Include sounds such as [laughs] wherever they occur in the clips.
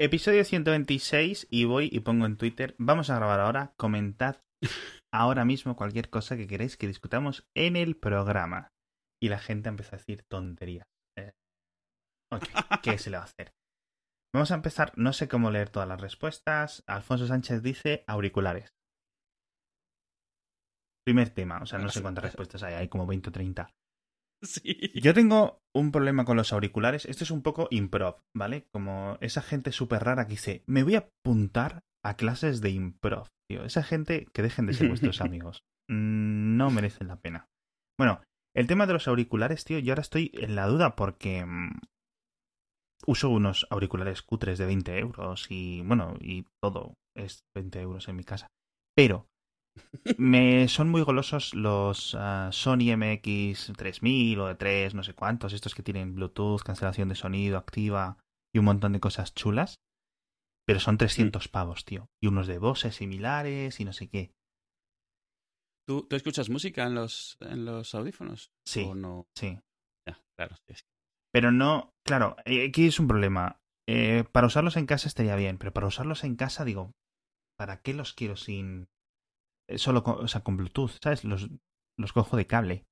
Episodio 126 y voy y pongo en Twitter, vamos a grabar ahora, comentad [laughs] ahora mismo cualquier cosa que queréis que discutamos en el programa. Y la gente empieza a decir tonterías. Eh, ok, ¿qué se le va a hacer? Vamos a empezar, no sé cómo leer todas las respuestas. Alfonso Sánchez dice auriculares. Primer tema, o sea, no sé cuántas respuestas hay, hay como 20 o 30. [laughs] Sí. Yo tengo un problema con los auriculares. Esto es un poco improv, ¿vale? Como esa gente súper rara que dice, me voy a apuntar a clases de improv, tío. Esa gente que dejen de ser vuestros [laughs] amigos. Mm, No merecen la pena. Bueno, el tema de los auriculares, tío, yo ahora estoy en la duda porque mm, uso unos auriculares cutres de 20 euros y, bueno, y todo es 20 euros en mi casa. Pero me son muy golosos los ah, Sony MX 3000 o de 3, no sé cuántos, estos que tienen Bluetooth, cancelación de sonido activa y un montón de cosas chulas. Pero son 300 pavos, tío. Y unos de voces similares y no sé qué. ¿Tú, tú escuchas música en los, en los audífonos? Sí. ¿O no? Sí. Ya, claro. sí, Pero no, claro, eh, aquí es un problema. Eh, para usarlos en casa estaría bien, pero para usarlos en casa digo, ¿para qué los quiero sin... eh, Solo con, o sea, con Bluetooth, ¿sabes? Los, los cojo de cable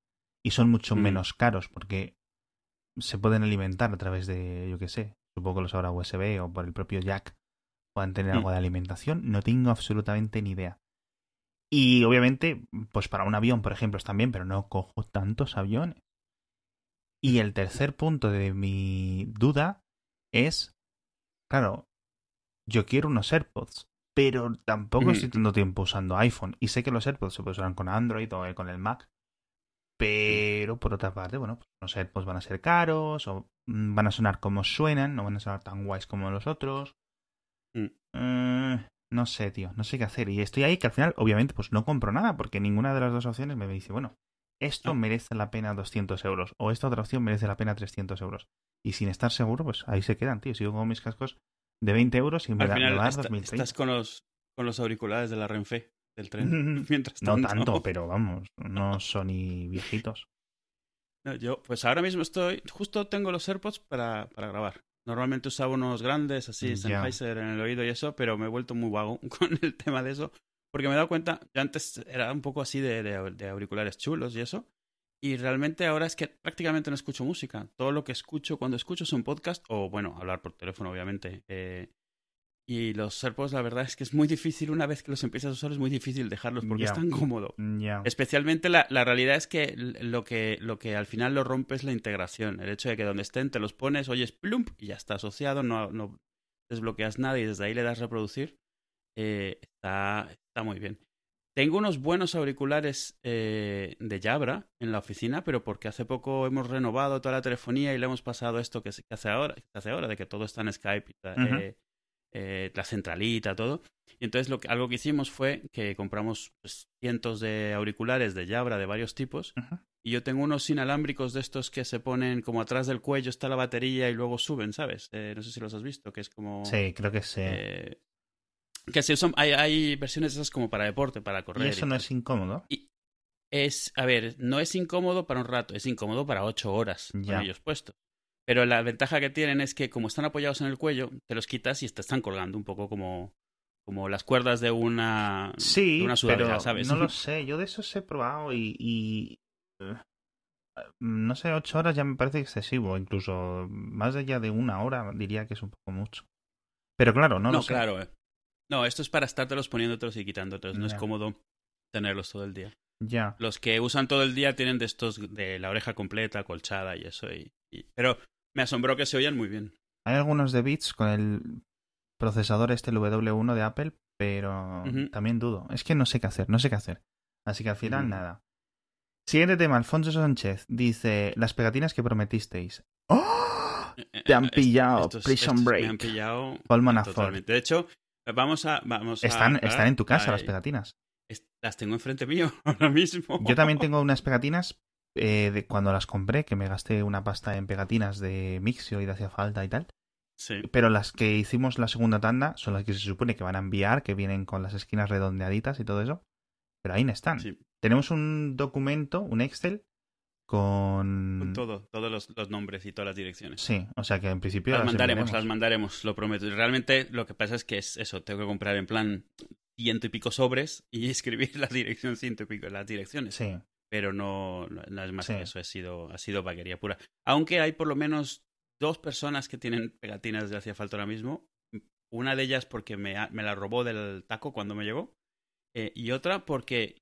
y son mucho Mm. menos caros porque se pueden alimentar a través de, yo qué sé, supongo que los habrá USB o por el propio jack puedan tener Mm. algo de alimentación. No tengo absolutamente ni idea. Y obviamente, pues para un avión, por ejemplo, están bien, pero no cojo tantos aviones. Y el tercer punto de mi duda es, claro, yo quiero unos AirPods, pero tampoco Ujú. estoy tanto tiempo usando iPhone. Y sé que los AirPods se pueden usar con Android o eh, con el Mac. Pero por otra parte, bueno, pues los AirPods van a ser caros o mm, van a sonar como suenan, no van a sonar tan guays como los otros. Mm. Eh, no sé, tío, no sé qué hacer. Y estoy ahí que al final, obviamente, pues no compro nada porque ninguna de las dos opciones me dice, bueno, esto Ah. merece la pena 200 euros o esta otra opción merece la pena 300 euros. Y sin estar seguro, pues ahí se quedan, tío. Sigo con mis cascos de 20 euros y me, Al da, me final va a dar esta- 2030. estás con los, con los auriculares de la Renfe, del tren. [laughs] [laughs] Mientras No tanto. tanto, pero [laughs] vamos, no son ni viejitos. No, yo, pues ahora mismo estoy, justo tengo los AirPods para, para grabar. Normalmente usaba unos grandes, así, Ya. Sennheiser en el oído y eso, pero me he vuelto muy vago con el tema de eso. Porque me he dado cuenta, yo antes era un poco así de, de- de auriculares chulos y eso. Y realmente ahora es que prácticamente no escucho música. Todo lo que escucho, cuando escucho es un podcast, o bueno, hablar por teléfono, obviamente. eh, y los AirPods, la verdad es que es muy difícil, una vez que los empiezas a usar, es muy difícil dejarlos porque es tan cómodo. Especialmente la, la realidad es que lo, que lo que al final lo rompe es la integración. El hecho de que donde estén te los pones, oyes plump y ya está asociado, no, no desbloqueas nada y desde ahí le das reproducir. Eh, está, está muy bien. Tengo unos buenos auriculares eh, de Jabra en la oficina, pero porque hace poco hemos renovado toda la telefonía y le hemos pasado esto que, se- hace ahora, que hace ahora, de que todo está en Skype, eh, eh, la centralita, todo. Y entonces lo que, algo que hicimos fue que compramos pues, cientos de auriculares de Jabra de varios tipos. Y yo tengo unos inalámbricos de estos que se ponen como atrás del cuello está la batería y luego suben, ¿sabes? Eh, no sé si los has visto, que es como... Sí, creo que sí. Que se usan, hay, hay versiones de esas como para deporte, para correr. ¿Y eso y no tal. es incómodo? Es, a ver, no es incómodo para un rato, es incómodo para ocho horas Ya. con ellos puestos. Pero la ventaja que tienen es que como están apoyados en el cuello, te los quitas y te están colgando un poco como, como las cuerdas de una, Sí, de una sudadera, pero ¿sabes? no lo [laughs] sé. Yo de esos he probado y... y, eh, no sé, ocho horas ya me parece excesivo. Incluso más allá de una hora diría que es un poco mucho. Pero claro, no, No, lo sé. claro. eh. No, esto es para estártelos poniéndotelos y quitándotelos. No es cómodo tenerlos todo el día. Ya. Los que usan todo el día tienen de estos de la oreja completa, colchada y eso. Y, y- Pero me asombró que se oían muy bien. Hay algunos de bits con el procesador este, el W1 de Apple, pero también dudo. Es que no sé qué hacer, no sé qué hacer. Así que al final Ujú. nada. Siguiente tema, Alfonso Sánchez dice, las pegatinas que prometisteis. ¡Oh! Te han Eh, eh, pillado, estos- Prison estos Break. Me han pillado Paul Manafort. totalmente. De hecho, vamos a... Vamos a Están, están en tu casa las pegatinas. Las tengo enfrente mío [laughs] ahora mismo. Yo también tengo unas pegatinas eh, de cuando las compré, que me gasté una pasta en pegatinas de Mixio y de hacía falta y tal. Sí. Pero las que hicimos la segunda tanda son las que se supone que van a enviar, que vienen con las esquinas redondeaditas y todo eso. Pero ahí no están. sí. Tenemos un documento, un Excel, con... Con todo, todos los, los nombres y todas las direcciones. Sí, o sea que en principio Las mandaremos, enviaremos. las mandaremos, lo prometo. Y Realmente lo que pasa es que es eso, tengo que comprar en plan ciento y pico sobres y [laughs] escribir la dirección ciento y pico, las direcciones. Sí, Pero no, no es más Sí. que eso, ha sido, ha sido vaquería pura. Aunque hay por lo menos dos personas que tienen pegatinas de hacía falta ahora mismo. Una de ellas porque me, me la robó del taco cuando me llegó. eh, y otra porque,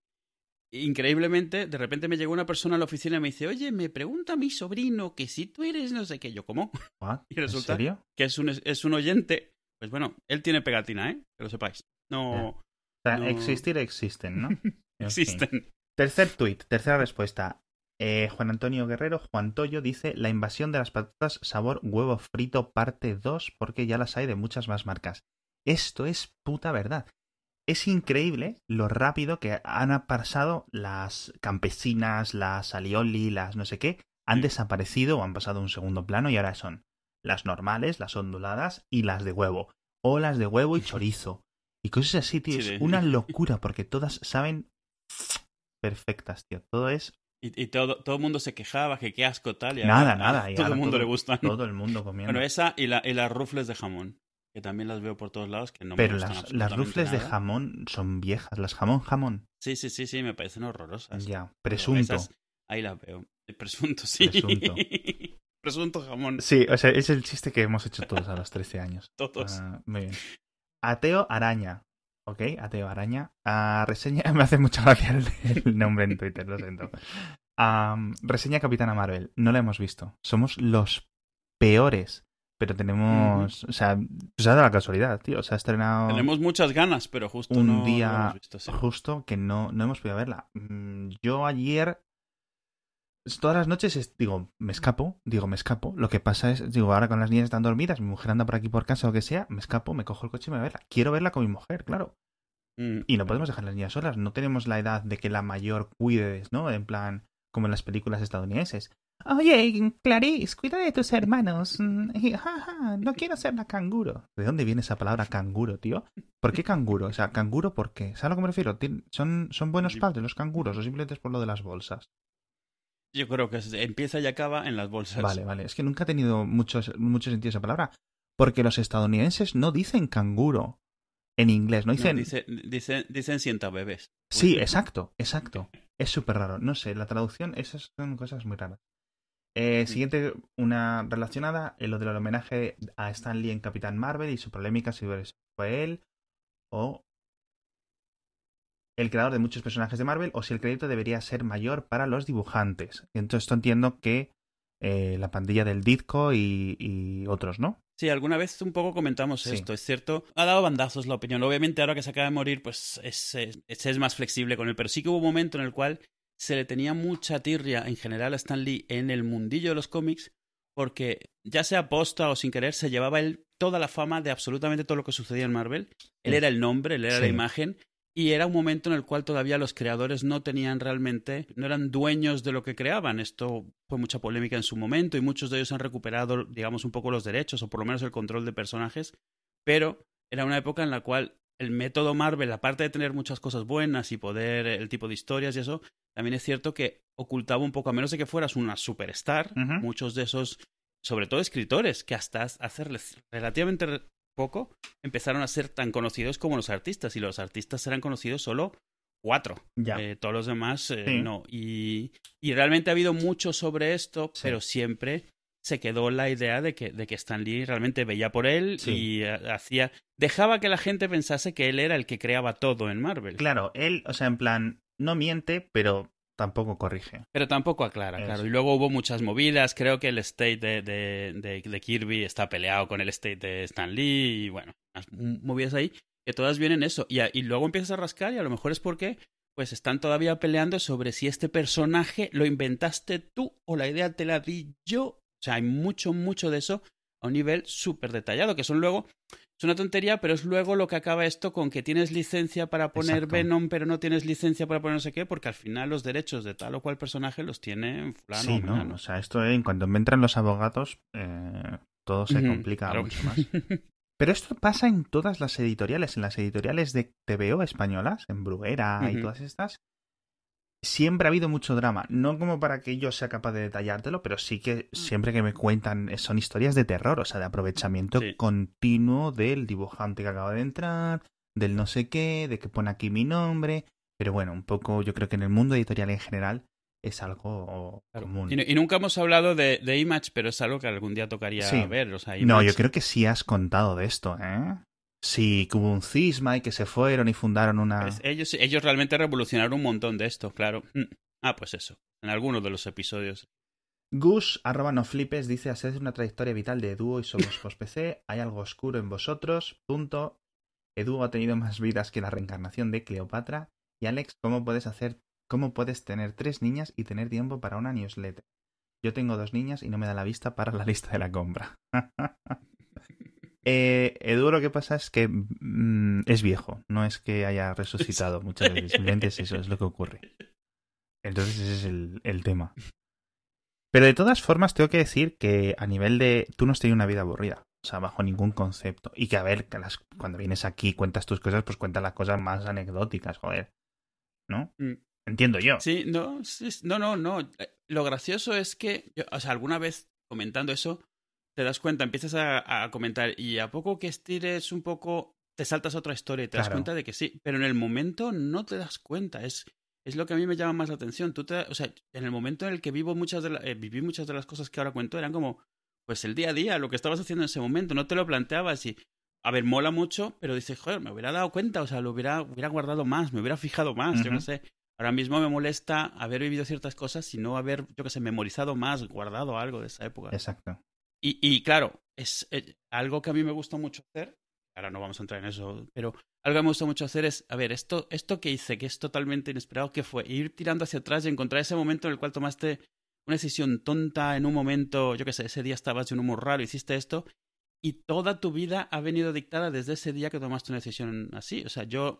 increíblemente, de repente me llegó una persona a la oficina y me dice, oye, me pregunta mi sobrino que si tú eres no sé qué. Yo, ¿cómo? What? [laughs] Y resulta ¿En serio? que es un, es un oyente, pues bueno, él tiene pegatina, ¿eh? Que lo sepáis. No O sea, No. existir existen, ¿no? [laughs] Existen. Tercer tuit, tercera respuesta. Eh, Juan Antonio Guerrero, Juan Toyo, dice la invasión de las patatas sabor huevo frito parte 2 porque ya las hay de muchas más marcas. Esto es puta verdad. Es increíble lo rápido que han pasado las campesinas, las alioli, las no sé qué, han desaparecido o han pasado a un segundo plano y ahora son las normales, las onduladas y las de huevo. O las de huevo y [laughs] chorizo. Y cosas así, tío. Sí, es una [laughs] locura porque todas saben perfectas, tío. Todo es Y, y todo, todo el mundo se quejaba que qué asco tal. Y Nada, ahora nada, y todo el mundo todo- le gustan. todo el mundo comiendo. Bueno, esa y, la, y las rufles de jamón, que también las veo por todos lados, que no Pero me las, las rufles de jamón son viejas. Las jamón, jamón. Sí, sí, sí, sí, me parecen horrorosas. Ya. Presunto. esas, ahí las veo. El [laughs] presunto, sí. Presunto. [laughs] Presunto jamón, Sí, o sea, es el chiste que hemos hecho todos a los 13 años. [laughs] todos. Ah, muy bien. Ateo Araña. Ok, Ateo Araña. Ah, reseña. Me hace mucha gracia el, el nombre en Twitter, lo siento. Am, reseña Capitana Marvel. No la hemos visto. Somos los peores. Pero tenemos. O sea, se ha dado la casualidad, tío. Se ha estrenado. Tenemos muchas ganas, pero justo un no, día lo hemos visto, sí. justo que no, no hemos podido verla. Mm, Yo ayer, todas las noches, es- digo, me escapo, digo, me escapo. Lo que pasa es, digo, ahora con las niñas están dormidas, mi mujer anda por aquí por casa o lo que sea, me escapo, me cojo el coche y me voy a verla. Quiero verla con mi mujer, claro. Mm. Y no podemos dejar a las niñas solas. No tenemos la edad de que la mayor cuide, ¿no? En plan, como en las películas estadounidenses. Oye, Clarice, cuida de tus hermanos. Mm, y, ja, ja, no quiero ser la canguro. ¿De dónde viene esa palabra canguro, tío? ¿Por qué canguro? O sea, canguro, ¿por qué? ¿Sabes a lo que me refiero? ¿Son, son buenos padres los canguros o simplemente es por lo de las bolsas? Yo creo que empieza y acaba en las bolsas. Vale, vale. Es que nunca ha tenido mucho, mucho sentido esa palabra. Porque los estadounidenses no dicen canguro en inglés, no No, dicen... dice- dice- dicen sienta bebés. Sí, exacto, exacto. Es súper raro. No sé, la traducción, esas son cosas muy raras. Eh, Sí. siguiente, una relacionada, eh, lo del homenaje a Stan Lee en Capitán Marvel y su polémica si fue él o el creador de muchos personajes de Marvel o si el crédito debería ser mayor para los dibujantes. Entonces esto entiendo que eh, la pandilla del Ditko y, y otros, ¿no? Sí, alguna vez un poco comentamos Sí. esto, es cierto. Ha dado bandazos la opinión. Obviamente, ahora que se acaba de morir, pues es, es, es más flexible con él. Pero sí que hubo un momento en el cual se le tenía mucha tirria en general a Stan Lee en el mundillo de los cómics, porque ya sea posta o sin querer, se llevaba él toda la fama de absolutamente todo lo que sucedía en Marvel. Él era el nombre, él era la imagen. Y era un momento en el cual todavía los creadores no tenían realmente, no eran dueños de lo que creaban. Esto fue mucha polémica en su momento y muchos de ellos han recuperado, digamos, un poco los derechos o por lo menos el control de personajes. Pero era una época en la cual el método Marvel, aparte de tener muchas cosas buenas y poder, el tipo de historias y eso, también es cierto que ocultaba un poco, a menos de que fueras una superstar, muchos de esos, sobre todo escritores, que hasta hace relativamente re- poco empezaron a ser tan conocidos como los artistas, y los artistas eran conocidos solo cuatro. Ya. Eh, todos los demás eh, Sí. no. Y, y realmente ha habido mucho sobre esto, Sí. pero siempre se quedó la idea de que, de que Stan Lee realmente veía por él Sí. y eh, hacía. dejaba que la gente pensase que él era el que creaba todo en Marvel. Claro, él, o sea, en plan, no miente, pero tampoco corrige. Pero tampoco aclara, Eso. claro. Y luego hubo muchas movidas. Creo que el estate de, de, de- de Kirby está peleado con el estate de Stan Lee. Y bueno, unas movidas ahí que todas vienen eso. Y, a- y luego empiezas a rascar y a lo mejor es porque pues están todavía peleando sobre si este personaje lo inventaste tú o la idea te la di yo. O sea, hay mucho, mucho de eso a un nivel súper detallado, que son luego... Es una tontería, pero es luego lo que acaba esto con que tienes licencia para poner Exacto. Venom, pero no tienes licencia para poner no sé qué, porque al final los derechos de tal o cual personaje los tiene fulano sí, ¿no? O sea, esto eh, en cuanto entran los abogados, eh, todo se complica claro. mucho más. [laughs] Pero esto pasa en todas las editoriales, en las editoriales de TVO españolas, en Bruguera y todas estas. Siempre ha habido mucho drama. No como para que yo sea capaz de detallártelo, pero sí que Mm. siempre que me cuentan son historias de terror, o sea, de aprovechamiento Sí. continuo del dibujante que acaba de entrar, del no sé qué, de que pone aquí mi nombre. Pero bueno, un poco yo creo que en el mundo editorial en general es algo Claro. común. Y, no- y nunca hemos hablado de, de Image, pero es algo que algún día tocaría Sí. ver. O sea, No, Image- yo creo que sí has contado de esto, ¿eh? Sí, que hubo un cisma y que se fueron y fundaron una... pues ellos, ellos realmente revolucionaron un montón de esto, claro. Mm. Ah, pues eso. En algunos de los episodios. Gus, arroba no flipes, dice, haced una trayectoria vital de Eduo y somos [laughs] post-PC, hay algo oscuro en vosotros, punto. Eduo ha tenido más vidas que la reencarnación de Cleopatra. Y Alex, ¿cómo puedes hacer, cómo puedes tener tres niñas y tener tiempo para una newsletter? Yo tengo dos niñas y no me da la vista para la lista de la compra. [laughs] eh, Edu lo que pasa es que mm, es viejo, no es que haya resucitado muchas veces, simplemente es eso, es lo que ocurre. Entonces ese es el, el tema. Pero de todas formas tengo que decir que a nivel de... Tú no has tenido una vida aburrida, o sea, bajo ningún concepto. Y que a ver, que las, cuando vienes aquí y cuentas tus cosas, pues cuentas las cosas más anecdóticas, joder. ¿No? Mm. Entiendo yo. Sí, no, sí, no, no, no. Lo gracioso es que, yo- o sea, alguna vez comentando eso, te das cuenta, empiezas a, a comentar y a poco que estires un poco, te saltas otra historia y te das cuenta de que sí, pero en el momento no te das cuenta. Es, es lo que a mí me llama más la atención. Tú te, o sea, en el momento en el que vivo muchas de la- eh, viví muchas de las cosas que ahora cuento eran como, pues el día a día, lo que estabas haciendo en ese momento, no te lo planteabas y, a ver, mola mucho, pero dices, joder, me hubiera dado cuenta, o sea, lo hubiera, hubiera guardado más, me hubiera fijado más, yo no sé. Ahora mismo me molesta haber vivido ciertas cosas y no haber, yo que sé, memorizado más, guardado algo de esa época. Exacto. Y, claro, es eh, algo que a mí me gusta mucho hacer. Ahora no vamos a entrar en eso, pero algo que me gusta mucho hacer es, a ver, esto, esto que hice, que es totalmente inesperado, que fue ir tirando hacia atrás y encontrar ese momento en el cual tomaste una decisión tonta en un momento, yo que sé, ese día estabas de un humor raro, hiciste esto, y toda tu vida ha venido dictada desde ese día que tomaste una decisión así. O sea, yo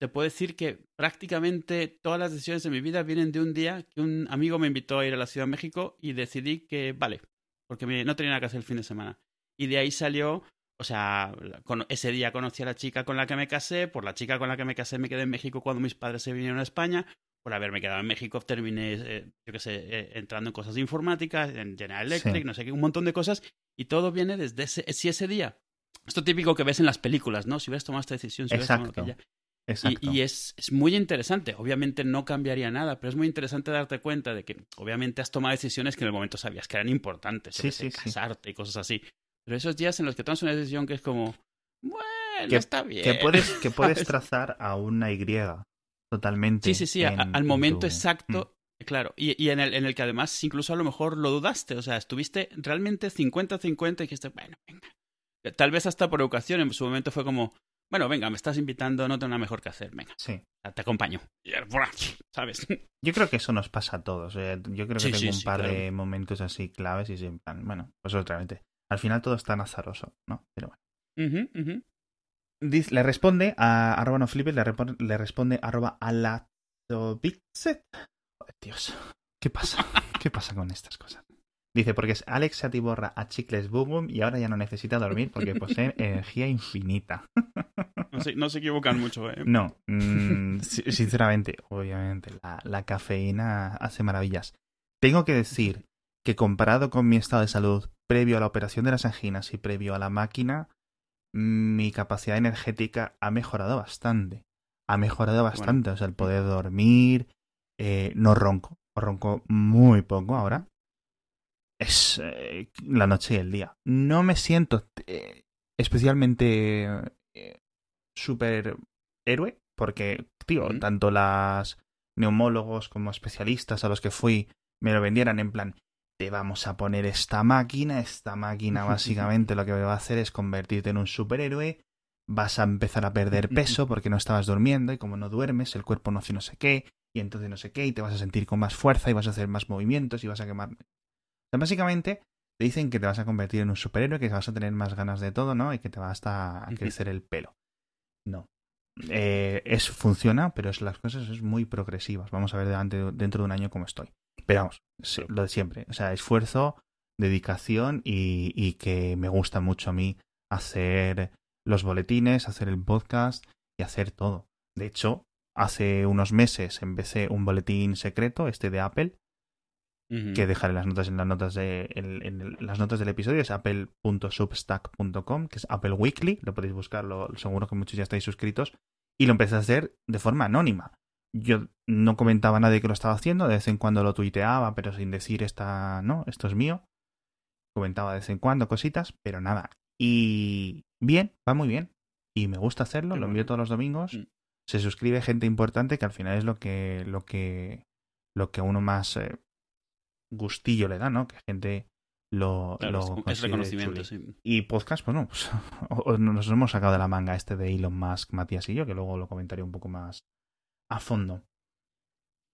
te puedo decir que prácticamente todas las decisiones de mi vida vienen de un día que un amigo me invitó a ir a la Ciudad de México y decidí que, vale, porque me- no tenía nada que hacer el fin de semana. Y de ahí salió, o sea, con, ese día conocí a la chica con la que me casé, por la chica con la que me casé me quedé en México cuando mis padres se vinieron a España, por haberme quedado en México terminé, eh, yo qué sé, eh, entrando en cosas de informática, en General Electric, Sí. no sé qué, un montón de cosas, y todo viene desde ese, si ese día. Esto típico que ves en las películas, ¿no? Si hubieras tomado esta decisión, si hubieras tomado Exacto. aquella. Exacto. Y, y es, es muy interesante. Obviamente no cambiaría nada, pero es muy interesante darte cuenta de que obviamente has tomado decisiones que en el momento sabías que eran importantes. Sí, sí, casarte y cosas así. Pero esos días en los que tomas una decisión que es como, bueno, Que- está bien. Que puedes, que puedes trazar a una Y totalmente. Sí, sí, sí, a- al en momento tu- exacto. Claro, y, y en, el, en el que además incluso a lo mejor lo dudaste, o sea, estuviste realmente 50-50 y dijiste, bueno, venga. Tal vez hasta por educación en su momento fue como, bueno, venga, me estás invitando, no tengo nada mejor que hacer, venga, Sí. te acompaño. ¿Sabes? [laughs] Yo creo que eso nos pasa a todos. eh. Yo creo que Sí, tengo sí, un sí, par de momentos así claves y siempre, bueno, pues otra vez. Al final todo es tan azaroso, ¿no? Pero bueno. Le responde a arroba no flipes, le, responde arroba alatobixet. Joder, Dios, ¿qué pasa? [laughs] ¿Qué pasa con estas cosas? Dice, porque es Alex se atiborra a chicles boom boom y ahora ya no necesita dormir porque [laughs] posee energía infinita. [laughs] No, se, no se equivocan mucho, ¿eh? No, mm, [laughs] si- sinceramente, obviamente, la, la cafeína hace maravillas. Tengo que decir que comparado con mi estado de salud previo a la operación de las anginas y previo a la máquina, mi capacidad energética ha mejorado bastante. Ha mejorado bastante. O sea, el poder dormir, eh, no ronco, o ronco muy poco ahora. Es eh, la noche y el día. No me siento eh, especialmente eh, super héroe, porque, tío, tanto las neumólogos como especialistas a los que fui me lo vendieran en plan, te vamos a poner esta máquina, esta máquina [laughs] básicamente lo que va a hacer es convertirte en un superhéroe, vas a empezar a perder [laughs] peso porque no estabas durmiendo y como no duermes el cuerpo no hace no sé qué y entonces no sé qué y te vas a sentir con más fuerza y vas a hacer más movimientos y vas a quemar... Básicamente te dicen que te vas a convertir en un superhéroe, que vas a tener más ganas de todo, ¿no? Y que te va hasta a crecer el pelo. No. Eh, es, funciona, pero es, las cosas es muy progresivas. Vamos a ver delante, dentro de un año cómo estoy. Pero vamos, sí, lo de siempre. O sea, esfuerzo, dedicación y, y que me gusta mucho a mí hacer los boletines, hacer el podcast y hacer todo. De hecho, hace unos meses empecé un boletín secreto, este de Apple, Que dejaré las notas en las notas de en, en las notas del episodio es apple.substack.com que es Apple Weekly lo podéis buscarlo seguro que muchos ya estáis suscritos y lo empecé a hacer de forma anónima. Yo no comentaba a nadie que lo estaba haciendo de vez en cuando lo tuiteaba pero sin decir esta no esto es mío comentaba de vez en cuando cositas pero nada. Y bien va muy bien y me gusta hacerlo Qué lo envío bueno. todos los domingos. Mm. se suscribe gente importante que al final es lo que lo que lo que uno más eh, gustillo le da, ¿no? Que gente lo, Claro, lo es- es, reconocimiento, sí. Y podcast, pues no, pues, [laughs] nos hemos sacado de la manga este de Elon Musk, Matías y yo, que luego lo comentaré un poco más a fondo.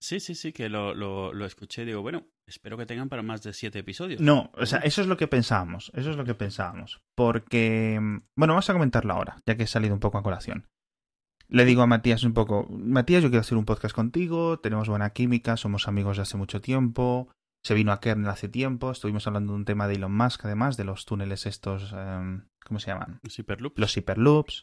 Sí, sí, sí, que lo, lo, lo escuché. Digo, bueno, espero que tengan para más de siete episodios. No, o sea, eso es lo que pensábamos, eso es lo que pensábamos. Porque, bueno, vamos a comentarlo ahora, ya que he salido un poco a colación. Le digo a Matías un poco, Matías, yo quiero hacer un podcast contigo, tenemos buena química, somos amigos de hace mucho tiempo, se vino a Kernel hace tiempo, estuvimos hablando de un tema de Elon Musk, además, de los túneles estos, em, ¿cómo se llaman? Los Hyperloops. Los hiperloops.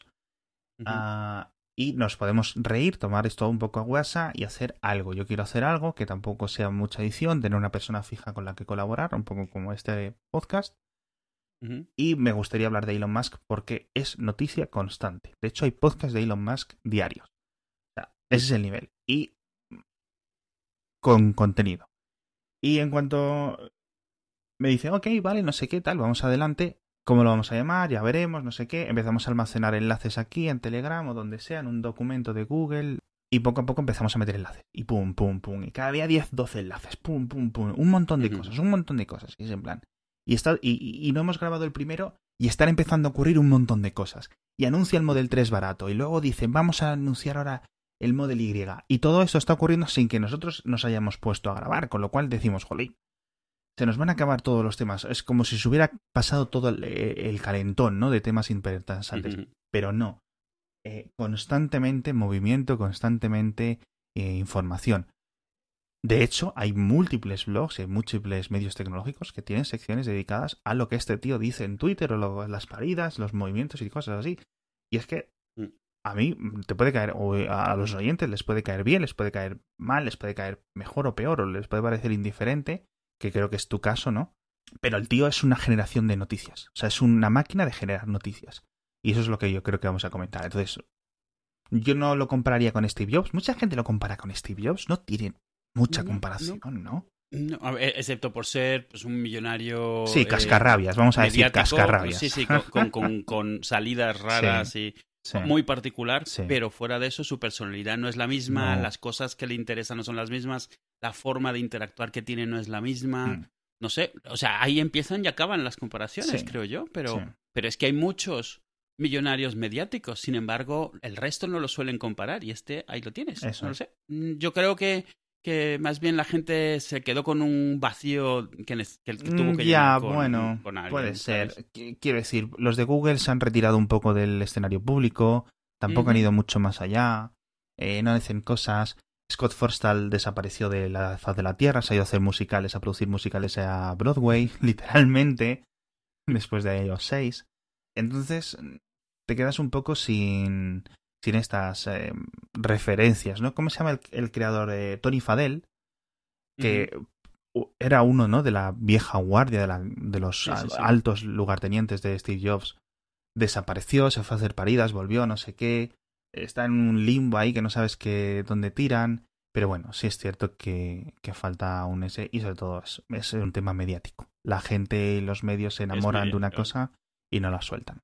Ujú. Ah, y nos podemos reír, tomar esto un poco a guasa y hacer algo. Yo quiero hacer algo que tampoco sea mucha edición, tener una persona fija con la que colaborar, un poco como este podcast. Y me gustaría hablar de Elon Musk porque es noticia constante. De hecho, hay podcasts de Elon Musk diarios. O sea, ese es el nivel. Y con contenido. Y en cuanto me dice, ok, vale, no sé qué tal, vamos adelante. ¿Cómo lo vamos a llamar? Ya veremos, no sé qué. Empezamos a almacenar enlaces aquí, en Telegram o donde sea, en un documento de Google. Y poco a poco empezamos a meter enlaces. Y pum, pum, pum. Y cada día 10, 12 enlaces. Pum, pum, pum. Un montón de cosas, un montón de cosas. Y es en plan. Y, está, y- y no hemos grabado el primero y están empezando a ocurrir un montón de cosas. Y anuncia el Model 3 barato. Y luego dicen, vamos a anunciar ahora el Model Y. Y todo esto está ocurriendo sin que nosotros nos hayamos puesto a grabar. Con lo cual decimos, jolín, se nos van a acabar todos los temas. Es como si se hubiera pasado todo el, el calentón, ¿no? De temas interesantes. Pero no. Eh, constantemente movimiento, constantemente eh, información. De hecho, hay múltiples blogs y múltiples medios tecnológicos que tienen secciones dedicadas a lo que este tío dice en Twitter o lo- las paridas, los movimientos y cosas así. Y es que. A mí te puede caer, o a los oyentes les puede caer bien, les puede caer mal, les puede caer mejor o peor, o les puede parecer indiferente, que creo que es tu caso, ¿no? Pero el tío es una generación de noticias. O sea, es una máquina de generar noticias. Y eso es lo que yo creo que vamos a comentar. Entonces, yo no lo compararía con Steve Jobs. Mucha gente lo compara con Steve Jobs. No tiene mucha comparación, ¿no? No, excepto por ser pues, un millonario. Sí, eh, cascarrabias. Vamos a decir cascarrabias. Sí, sí, con, con, [laughs] salidas raras y Sí. muy particular, Sí. pero fuera de eso su personalidad no es la misma, No. las cosas que le interesan no son las mismas, la forma de interactuar que tiene no es la misma. Mm, No sé, o sea, ahí empiezan y acaban las comparaciones, Sí. creo yo, pero, pero es que hay muchos millonarios mediáticos, sin embargo, el resto no lo suelen comparar y este ahí lo tienes. Eso no lo sé. Mm, Yo creo que, que más bien la gente se quedó con un vacío que, que- tuvo Mm, que ya, llenar con, bueno, con alguien, puede ser. Qu- Quiero decir, los de Google se han retirado un poco del escenario público, tampoco han ido mucho más allá, eh, no hacen cosas. Scott Forstall desapareció de la faz de la Tierra, se ha ido a hacer musicales, a producir musicales a Broadway, [laughs] literalmente, después de iOS 6. Entonces, te quedas un poco sin, sin estas eh, referencias, ¿no? ¿Cómo se llama el, el creador? Eh, Tony Fadell, que era uno, ¿no? De la vieja guardia, de, la- de los Sí, sí, a- sí. altos lugartenientes de Steve Jobs. Desapareció, se fue a hacer paridas, volvió, no sé qué. Está en un limbo ahí que no sabes que dónde tiran. Pero bueno, sí es cierto que, que falta un ese y sobre todo es, es un tema mediático. La gente y los medios se enamoran de una cosa y no la sueltan.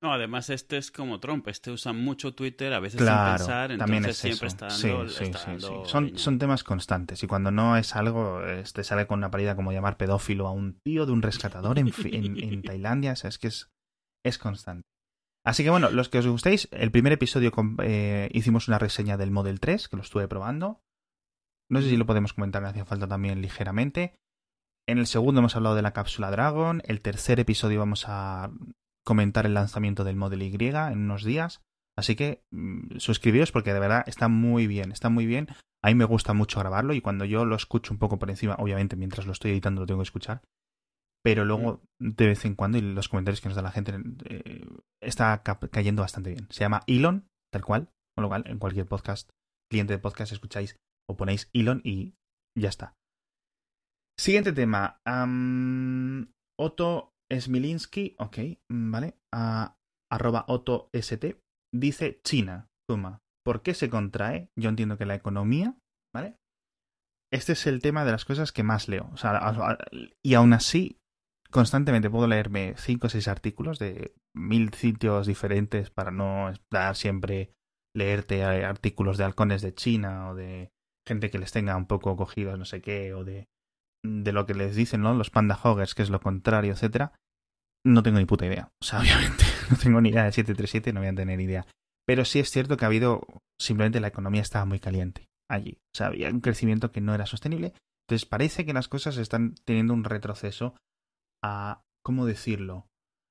No, además este es como Trump, este usa mucho Twitter, a veces Claro, sin pensar, también entonces es siempre eso. está dando, sí, está sí, dando sí. Son, temas constantes y cuando no es algo, eh, te sale con una parida como llamar pedófilo a un tío de un rescatador en, en, en [laughs] Tailandia, o sea, es que es, es constante. Así que bueno, los que os gustéis, el primer episodio con- eh, hicimos una reseña del Model 3, que lo estuve probando. No sé si lo podemos comentar, me hacía falta también ligeramente. En el segundo hemos hablado de la cápsula Dragon. El tercer episodio vamos a comentar el lanzamiento del Model Y en unos días. Así que mm, suscribíos porque de verdad está muy bien, está muy bien. A mí me gusta mucho grabarlo y cuando yo lo escucho un poco por encima, obviamente mientras lo estoy editando lo tengo que escuchar, pero luego de vez en cuando y los comentarios que nos da la gente eh, está ca- cayendo bastante bien. Se llama Elon, tal cual, Con lo cual, en cualquier podcast, cliente de podcast, escucháis o ponéis Elon y ya está. Siguiente tema. Otto Smilinski, ok, vale. arroba Otto ST, dice China, ¿Por qué se contrae? Yo entiendo que la economía, ¿vale? Este es el tema de las cosas que más leo. O sea, y aún así, constantemente puedo leerme cinco o seis artículos de mil sitios diferentes para no dar siempre leerte artículos de halcones de China o de gente que les tenga un poco cogidos no sé qué o de, de lo que les dicen ¿no? los panda hoggers que es lo contrario etcétera no tengo ni puta idea. O sea [laughs] obviamente no tengo ni idea de 737 no voy a tener idea. Pero sí es cierto que ha habido simplemente la economía estaba muy caliente allí. O sea había un crecimiento que no era sostenible. Entonces parece que las cosas están teniendo un retroceso a cómo decirlo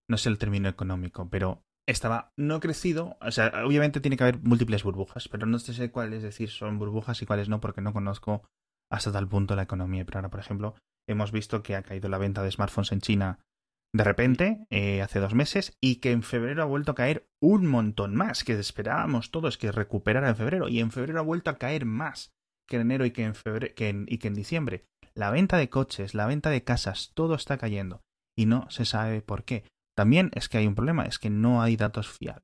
no sé el término económico pero estaba no crecido, o sea, obviamente tiene que haber múltiples burbujas, pero no sé cuáles decir son burbujas y cuáles no, porque no conozco hasta tal punto la economía. Pero ahora, por ejemplo, hemos visto que ha caído la venta de smartphones en China de repente, eh, hace dos meses, y que en febrero ha vuelto a caer un montón más, que esperábamos todos que recuperara en febrero, y en febrero ha vuelto a caer más que en enero y que en, febrero, y que en diciembre. La venta de coches, la venta de casas, todo está cayendo, y no se sabe por qué. También es que hay un problema, es que no hay datos fiables.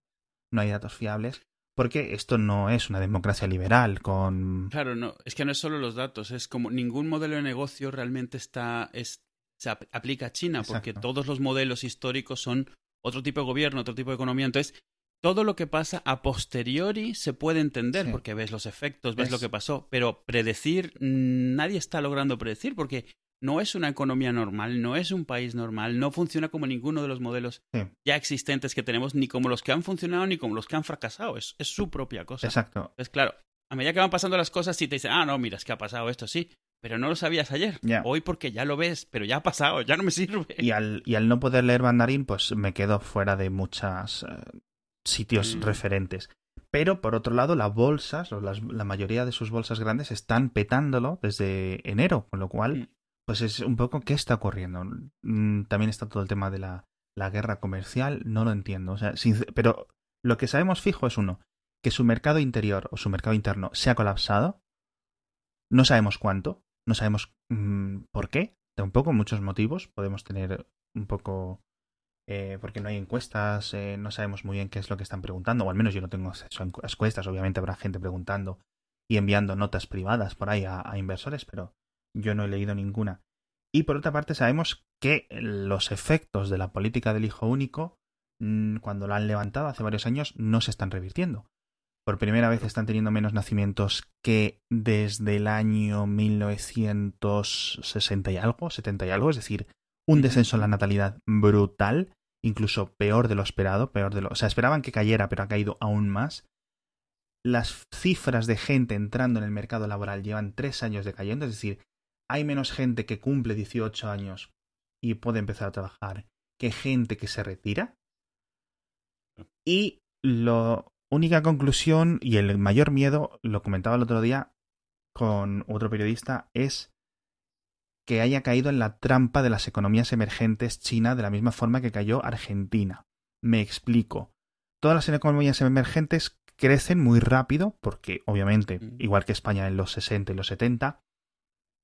No hay datos fiables porque esto no es una democracia liberal con... Claro, no, es que no es solo los datos, es como ningún modelo de negocio realmente está, es, se aplica a China, porque todos los modelos históricos son otro tipo de gobierno, otro tipo de economía. Entonces, todo lo que pasa a posteriori se puede entender, porque ves los efectos, ves lo que pasó, pero predecir, nadie está logrando predecir, porque no es una economía normal, no es un país normal, no funciona como ninguno de los modelos ya existentes que tenemos, ni como los que han funcionado, ni como los que han fracasado. Es, es su propia cosa. Exacto. Es claro, a medida que van pasando las cosas, si te dicen, ah, no, mira, es que ha pasado esto, sí, pero no lo sabías ayer. Hoy porque ya lo ves, pero ya ha pasado, ya no me sirve. Y al, y al no poder leer mandarín, pues me quedo fuera de muchos eh, sitios mm. referentes. Pero por otro lado, las bolsas, o la mayoría de sus bolsas grandes, están petándolo desde enero, con lo cual mm pues es un poco qué está ocurriendo. Mm, también está todo el tema de la, la guerra comercial, no lo entiendo. O sea, pero lo que sabemos fijo es uno, que su mercado interior o su mercado interno se ha colapsado. No sabemos cuánto, no sabemos mm, por qué, tampoco muchos motivos. Podemos tener un poco... Eh, porque no hay encuestas, eh, no sabemos muy bien qué es lo que están preguntando, o al menos yo no tengo acceso a encuestas, obviamente habrá gente preguntando y enviando notas privadas por ahí a inversores, pero yo no he leído ninguna. Y por otra parte sabemos que los efectos de la política del hijo único, mm, cuando la han levantado hace varios años, no se están revirtiendo. Por primera vez están teniendo menos nacimientos que desde el año 1960 y algo, 70 y algo, es decir, un descenso en la natalidad brutal, incluso peor de lo esperado, peor de lo, o sea, esperaban que cayera, pero ha caído aún más. Las cifras de gente entrando en el mercado laboral llevan tres años decayendo, es decir, hay menos gente que cumple 18 años y puede empezar a trabajar que gente que se retira. Y la única conclusión y el mayor miedo, lo comentaba el otro día con otro periodista, es que haya caído en la trampa de las economías emergentes China de la misma forma que cayó Argentina. Me explico. Todas las economías emergentes crecen muy rápido porque, obviamente, igual que España en los 60 y los 70,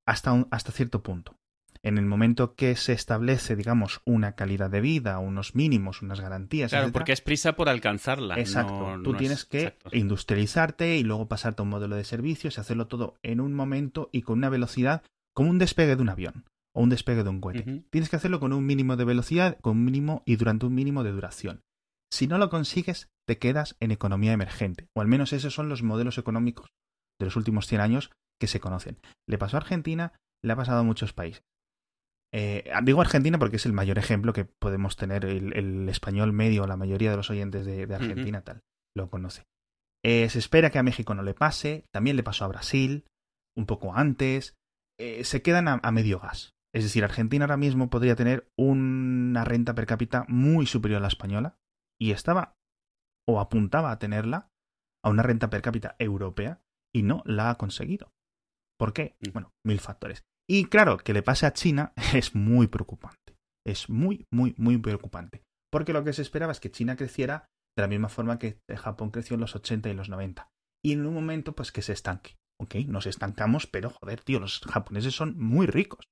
hasta, hasta cierto punto. En el momento que se establece, digamos, una calidad de vida, unos mínimos, unas garantías. Claro, porque es prisa por alcanzarla. Exacto. Tú tienes que industrializarte y luego pasarte a un modelo de servicios y hacerlo todo en un momento y con una velocidad como un despegue de un avión o un despegue de un cohete. Tienes que hacerlo con un mínimo de velocidad, con un mínimo y durante un mínimo de duración. Si no lo consigues, te quedas en economía emergente. O al menos esos son los modelos económicos de los últimos 100 años que se conocen. Le pasó a Argentina, le ha pasado a muchos países. Eh, digo Argentina porque es el mayor ejemplo que podemos tener el, español medio, la mayoría de los oyentes de, Argentina tal, lo conoce. Eh, se espera que a México no le pase, también le pasó a Brasil, un poco antes, eh, se quedan a, medio gas. Es decir, Argentina ahora mismo podría tener una renta per cápita muy superior a la española y estaba o apuntaba a tenerla a una renta per cápita europea y no la ha conseguido. ¿Por qué? Bueno, mil factores. Y claro, que le pase a China [laughs] es muy preocupante. Es muy, muy, muy preocupante. Porque lo que se esperaba es que China creciera, de la misma forma que Japón creció en los 80 y los 90. Y en un momento, pues que se estanque. Ok, nos estancamos, pero joder, tío, los japoneses son muy ricos.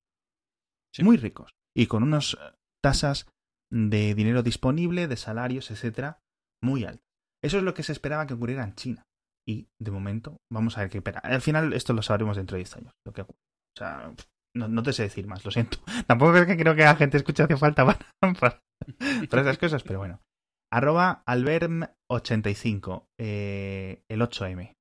Muy ricos. Y con unas eh, tasas de dinero disponible, de salarios, etcétera, muy altas. Eso es lo que se esperaba que ocurriera en China. Y de momento, vamos a ver qué espera. Al final, esto lo sabremos dentro de 10 años. Lo que O sea, no, te sé decir más, lo siento. [laughs] Tampoco es que creo que la gente escuche hace falta para, [laughs] para esas cosas, pero bueno. Arroba alberm85, eh, el 8M.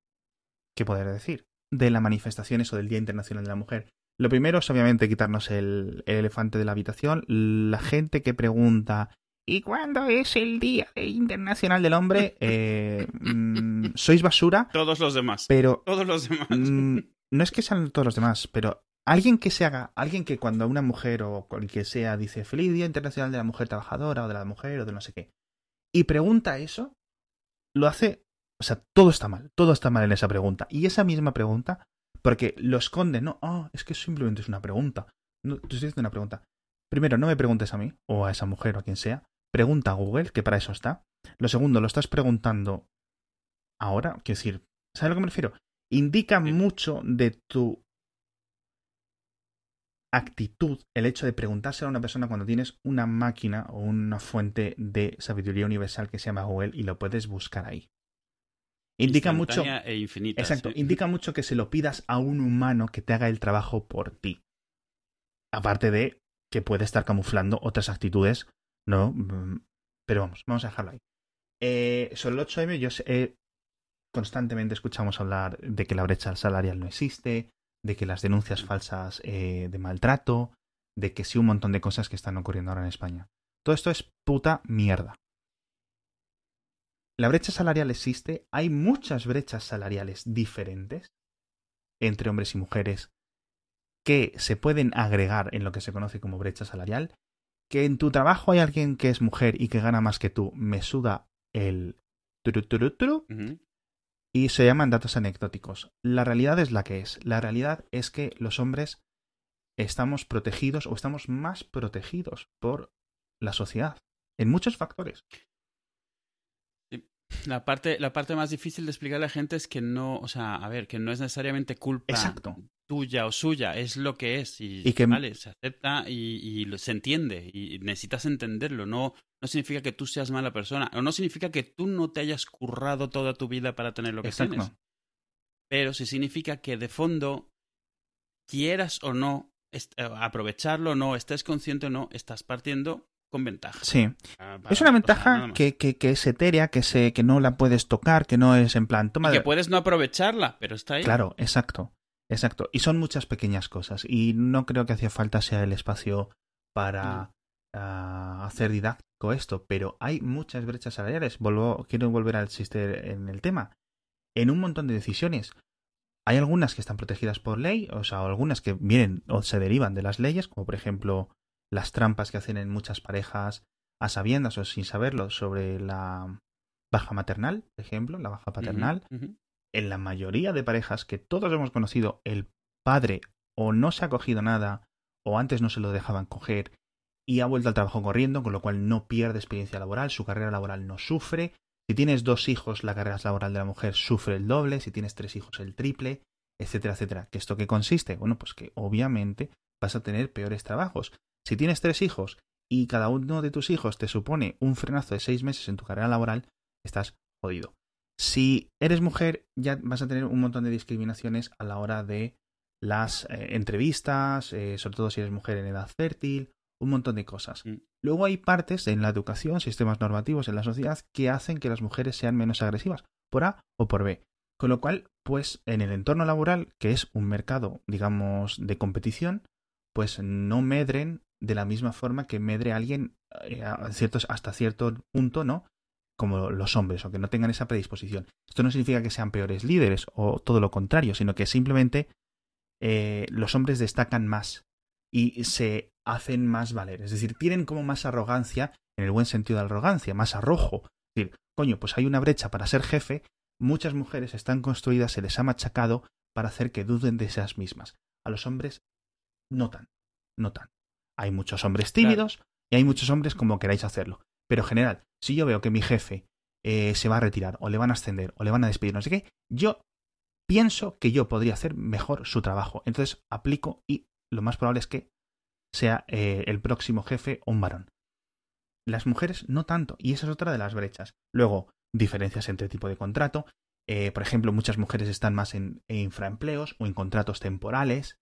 ¿Qué poder decir? De las manifestaciones o del Día Internacional de la Mujer. Lo primero es obviamente quitarnos el, elefante de la habitación. La gente que pregunta ¿Y cuándo es el Día Internacional del Hombre? [laughs] Eh, mm, sois basura. Todos los demás. Pero. Todos los demás. Mm, no es que sean todos los demás, pero alguien que se haga, alguien que cuando una mujer o que sea dice Feliz Día Internacional de la Mujer Trabajadora o de la Mujer o de no sé qué, y pregunta eso, lo hace, o sea, todo está mal, todo está mal en esa pregunta. Y esa misma pregunta, porque lo esconde, no, ah, es que simplemente es una pregunta. No, te estoy una pregunta. Primero, no me preguntes a mí, o a esa mujer o a quien sea, pregunta a Google, que para eso está. Lo segundo, lo estás preguntando ahora, quiero decir, ¿sabes a lo que me refiero? Indica mucho de tu actitud el hecho de preguntárselo a una persona cuando tienes una máquina o una fuente de sabiduría universal que se llama Google y lo puedes buscar ahí. Indica mucho. E infinita, exacto. Indica mucho que se lo pidas a un humano que te haga el trabajo por ti. Aparte de que puede estar camuflando otras actitudes, ¿no? Mm, pero vamos, vamos a dejarlo ahí. Eh, sobre el 8M, yo sé, constantemente escuchamos hablar de que la brecha salarial no existe, de que las denuncias falsas eh, de maltrato, de que sí un montón de cosas que están ocurriendo ahora en España. Todo esto es puta mierda. La brecha salarial existe, hay muchas brechas salariales diferentes entre hombres y mujeres que se pueden agregar en lo que se conoce como brecha salarial, que en tu trabajo hay alguien que es mujer y que gana más que tú, me suda el y se llaman datos anecdóticos. La realidad es la que es. La realidad es que los hombres estamos protegidos o estamos más protegidos por la sociedad en muchos factores. La parte, la parte más difícil de explicar a la gente es que no, o sea, a ver, que no es necesariamente culpa tuya o suya, es lo que es y, que vale, se acepta y, se entiende y necesitas entenderlo, no, no significa que tú seas mala persona o no significa que tú no te hayas currado toda tu vida para tener lo que tienes. Pero sí significa que de fondo quieras o no eh, aprovecharlo o no, estés consciente o no, estás partiendo con ventaja. Sí. Ah, es una ventaja que, que, que, es etérea, que, se, que no la puedes tocar, que no es en plan... Toma que puedes no aprovecharla, pero está ahí. Claro, exacto. Exacto. Y son muchas pequeñas cosas. Y no creo que hacía falta sea el espacio para ah, hacer didáctico esto. Pero hay muchas brechas salariales. Volvo, quiero volver al sistema en el tema. En un montón de decisiones. Hay algunas que están protegidas por ley, o sea, algunas que vienen o se derivan de las leyes, como por ejemplo las trampas que hacen en muchas parejas a sabiendas o sin saberlo sobre la baja maternal, por ejemplo, la baja paternal. En la mayoría de parejas que todos hemos conocido, el padre o no se ha cogido nada o antes no se lo dejaban coger y ha vuelto al trabajo corriendo, con lo cual no pierde experiencia laboral, su carrera laboral no sufre. Si tienes dos hijos, la carrera laboral de la mujer sufre el doble, si tienes tres hijos, el triple, etcétera, etcétera. ¿Qué esto qué consiste? Bueno, pues que obviamente vas a tener peores trabajos. Si tienes tres hijos y cada uno de tus hijos te supone un frenazo de seis meses en tu carrera laboral, estás jodido. Si eres mujer, ya vas a tener un montón de discriminaciones a la hora de las eh, entrevistas, eh, sobre todo si eres mujer en edad fértil, un montón de cosas. Mm. Luego hay partes en la educación, sistemas normativos en la sociedad que hacen que las mujeres sean menos agresivas, por A o por B. Con lo cual, pues en el entorno laboral, que es un mercado, digamos, de competición, pues no medren de la misma forma que medre alguien eh, ciertos, hasta cierto punto, ¿no? Como los hombres, o que no tengan esa predisposición. Esto no significa que sean peores líderes o todo lo contrario, sino que simplemente eh, los hombres destacan más y se hacen más valer. Es decir, tienen como más arrogancia, en el buen sentido de arrogancia, más arrojo. Es decir, coño, pues hay una brecha para ser jefe, muchas mujeres están construidas, se les ha machacado para hacer que duden de esas mismas. A los hombres, no tan, no tan. Hay muchos hombres tímidos y hay muchos hombres como queráis hacerlo. Pero en general, si yo veo que mi jefe eh, se va a retirar, o le van a ascender, o le van a despedir, no sé qué, yo pienso que yo podría hacer mejor su trabajo. Entonces aplico y lo más probable es que sea eh, el próximo jefe un varón. Las mujeres no tanto, y esa es otra de las brechas. Luego, diferencias entre tipo de contrato. Eh, por ejemplo, muchas mujeres están más en, infraempleos o en contratos temporales.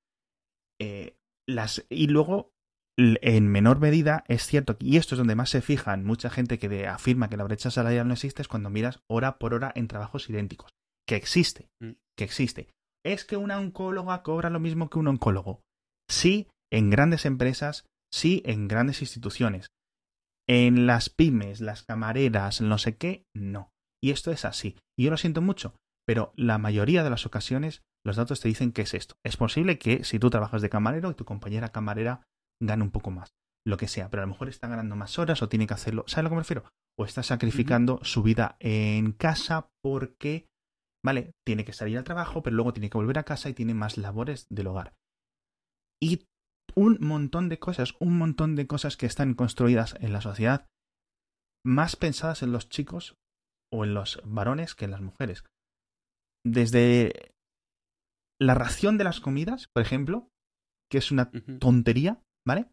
Las, y luego, en menor medida, es cierto, y esto es donde más se fijan mucha gente que afirma que la brecha salarial no existe, es cuando miras hora por hora en trabajos idénticos. Que existe, mm. que existe. ¿Es que una oncóloga cobra lo mismo que un oncólogo? Sí, en grandes empresas, sí, en grandes instituciones. En las pymes, las camareras, no sé qué, no. Y esto es así. Y yo lo siento mucho, pero la mayoría de las ocasiones los datos te dicen que es esto. Es posible que si tú trabajas de camarero y tu compañera camarera gane un poco más, lo que sea, pero a lo mejor está ganando más horas o tiene que hacerlo. ¿Sabes a lo que me refiero? O está sacrificando su vida en casa porque, vale, tiene que salir al trabajo, pero luego tiene que volver a casa y tiene más labores del hogar. Y un montón de cosas, un montón de cosas que están construidas en la sociedad, más pensadas en los chicos o en los varones que en las mujeres. Desde la ración de las comidas, por ejemplo, que es una tontería, ¿vale?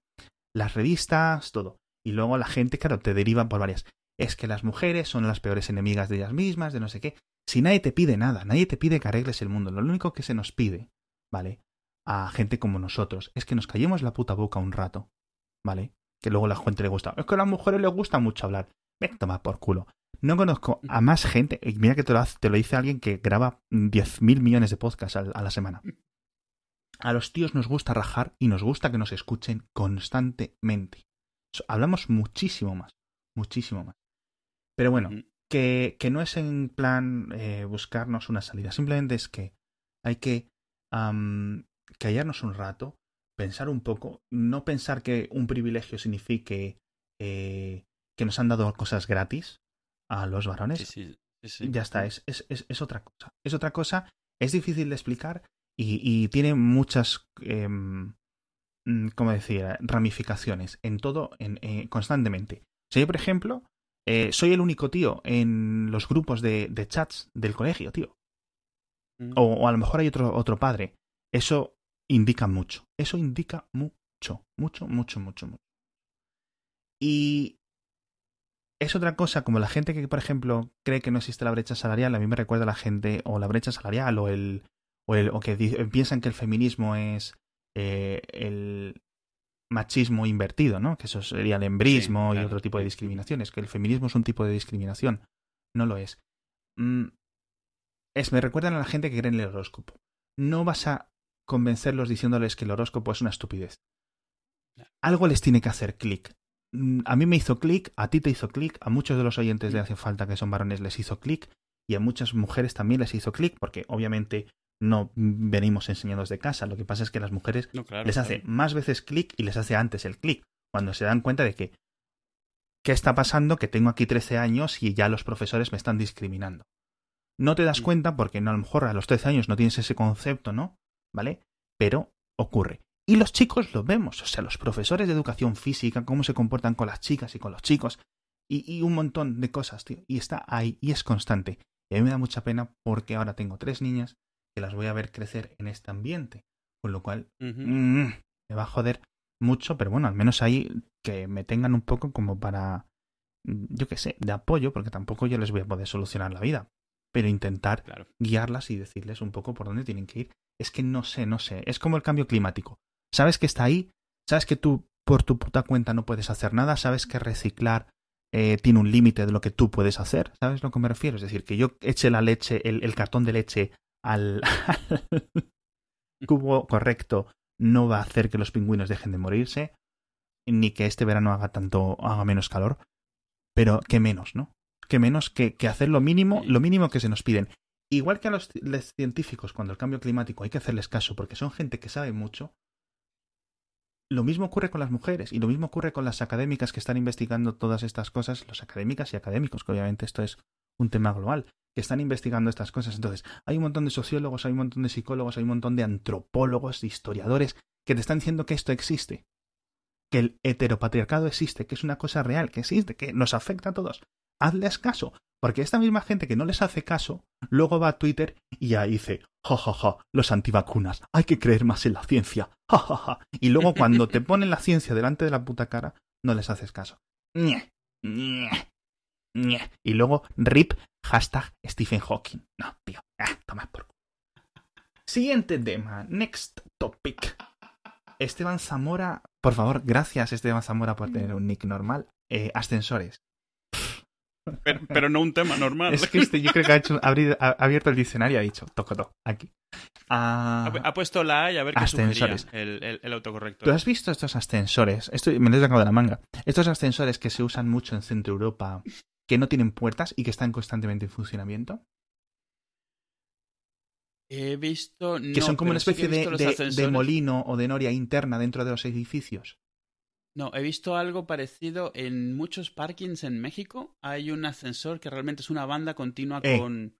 Las revistas, todo. Y luego la gente, claro, te deriva por varias. Es que las mujeres son las peores enemigas de ellas mismas, de no sé qué. Si nadie te pide nada, nadie te pide que arregles el mundo. Lo único que se nos pide, ¿vale? a gente como nosotros es que nos callemos la puta boca un rato, ¿vale? Que luego a la gente le gusta. Es que a las mujeres les gusta mucho hablar. Ven, toma por culo. No conozco a más gente, y mira que te lo, te lo dice alguien que graba 10.000 millones de podcasts a, la semana. A los tíos nos gusta rajar y nos gusta que nos escuchen constantemente. Hablamos muchísimo más, muchísimo más. Pero bueno, que, que no es en plan eh, buscarnos una salida, simplemente es que hay que callarnos un rato, pensar un poco, no pensar que un privilegio signifique eh, que nos han dado cosas gratis a los varones. ya está, es, es, es, otra cosa. Es otra cosa, es difícil de explicar y, tiene muchas, eh, ¿cómo decir?, ramificaciones en todo, en, eh, constantemente. O yo, por ejemplo, eh, soy el único tío en los grupos de, de chats del colegio, tío. Mm. O, o, a lo mejor hay otro, otro padre. Eso indica mucho. Eso indica mucho, mucho, mucho, mucho, mucho. Y es otra cosa, como la gente que, por ejemplo, cree que no existe la brecha salarial, a mí me recuerda a la gente, o la brecha salarial, o el, o, el, o que piensan que el feminismo es eh, el machismo invertido, ¿no? Que eso sería el embrismo y otro tipo de discriminaciones, que el feminismo es un tipo de discriminación. No lo es. Mm, es me recuerdan a la gente que cree en el horóscopo. No vas a convencerlos diciéndoles que el horóscopo es una estupidez. Algo les tiene que hacer clic. Mm, a mí me hizo clic, a ti te hizo clic, a muchos de los oyentes de Hace Falta que son varones les hizo clic y a muchas mujeres también les hizo clic porque obviamente no venimos enseñados de casa. Lo que pasa es que las mujeres les hace más veces clic y les hace antes el clic. Cuando se dan cuenta de que ¿qué está pasando? Que tengo aquí 13 años y ya los profesores me están discriminando. No te das mm. cuenta porque no, a lo mejor a los 13 años no tienes ese concepto, ¿no? ¿vale? Pero ocurre. Y los chicos lo vemos, o sea, los profesores de educación física, cómo se comportan con las chicas y con los chicos, y, un montón de cosas, tío. Y está ahí, y es constante. Y a mí me da mucha pena porque ahora tengo tres niñas que las voy a ver crecer en este ambiente. Con lo cual, mm, me va a joder mucho, pero bueno, al menos ahí que me tengan un poco como para, yo qué sé, de apoyo, porque tampoco yo les voy a poder solucionar la vida. Pero intentar guiarlas y decirles un poco por dónde tienen que ir es que no sé, no sé. Es como el cambio climático. Sabes que está ahí, sabes que tú por tu puta cuenta no puedes hacer nada, sabes que reciclar eh, tiene un límite de lo que tú puedes hacer, ¿sabes a lo que me refiero? Es decir, que yo eche la leche, el, cartón de leche al, [laughs] cubo correcto no va a hacer que los pingüinos dejen de morirse, ni que este verano haga tanto, haga menos calor, pero que menos, ¿no? Que menos que, que hacer lo mínimo, lo mínimo que se nos piden. Igual que a los, científicos, cuando el cambio climático hay que hacerles caso porque son gente que sabe mucho, lo mismo ocurre con las mujeres y lo mismo ocurre con las académicas que están investigando todas estas cosas, los académicas y académicos, que obviamente esto es un tema global, que están investigando estas cosas. Entonces, hay un montón de sociólogos, hay un montón de psicólogos, hay un montón de antropólogos, de historiadores, que te están diciendo que esto existe, que el heteropatriarcado existe, que es una cosa real, que existe, que nos afecta a todos. hazles caso. Porque esta misma gente que no les hace caso, luego va a Twitter y ahí dice, ja, ja, ja, los antivacunas, hay que creer más en la ciencia, ja, ja, ja. Y luego cuando te [laughs] ponen la ciencia delante de la puta cara, no les haces caso. Ñe. Y luego, rip, hashtag Stephen Hawking. No, tío, ah, toma por. Siguiente tema, next topic. Esteban Zamora, por favor, gracias Esteban Zamora por tener un nick normal. Eh, ascensores. Pero, pero no un tema normal. Es que este, yo creo que ha, hecho, ha abierto el diccionario y ha dicho, toco, toco, aquí. Ah, Ha, ha puesto la A y a ver qué Ascensores. el, el, el autocorrector. ¿Tú has visto estos ascensores? Esto me lo he sacado de la manga. Estos ascensores que se usan mucho en Centro Europa, que no tienen puertas y que están constantemente en funcionamiento. He visto... Que no, son como una sí que especie de, de- molino o de noria interna dentro de los edificios. No, he visto algo parecido en muchos parkings en México. Hay un ascensor que realmente es una banda continua Eh. con,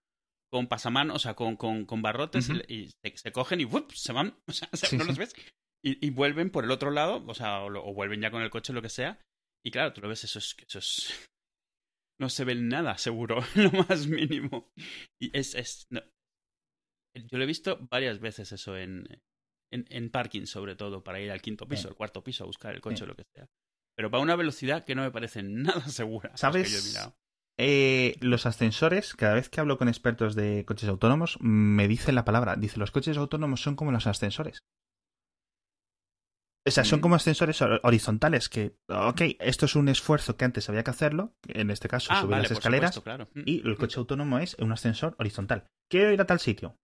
con pasamanos, o sea, con, con, con barrotes y- se, se cogen y ¡wup! se van. [laughs] O sea, Sí, no sí. los ves. Y, y vuelven por el otro lado, o sea, o, lo- o vuelven ya con el coche, lo que sea. Y claro, tú lo ves, eso es... Eso es... [laughs] No se ve nada, seguro, [laughs] lo más mínimo. Y es... es no. Yo lo he visto varias veces eso en, en, en parking, sobre todo, para ir al quinto piso, Sí. al cuarto piso, a buscar el coche Sí. o lo que sea. Pero va a una velocidad que no me parece nada [laughs] segura. yo ¿Sabes? Eh, los ascensores, cada vez que hablo con expertos de coches autónomos, me dicen la palabra. Dice, los coches autónomos son como los ascensores. O sea, son Mm. como ascensores hor- horizontales que, ok, esto es un esfuerzo que antes había que hacerlo, en este caso Ah, subir vale, las escaleras, supuesto, claro. Mm. y el coche autónomo es un ascensor horizontal. Quiero ir a tal sitio.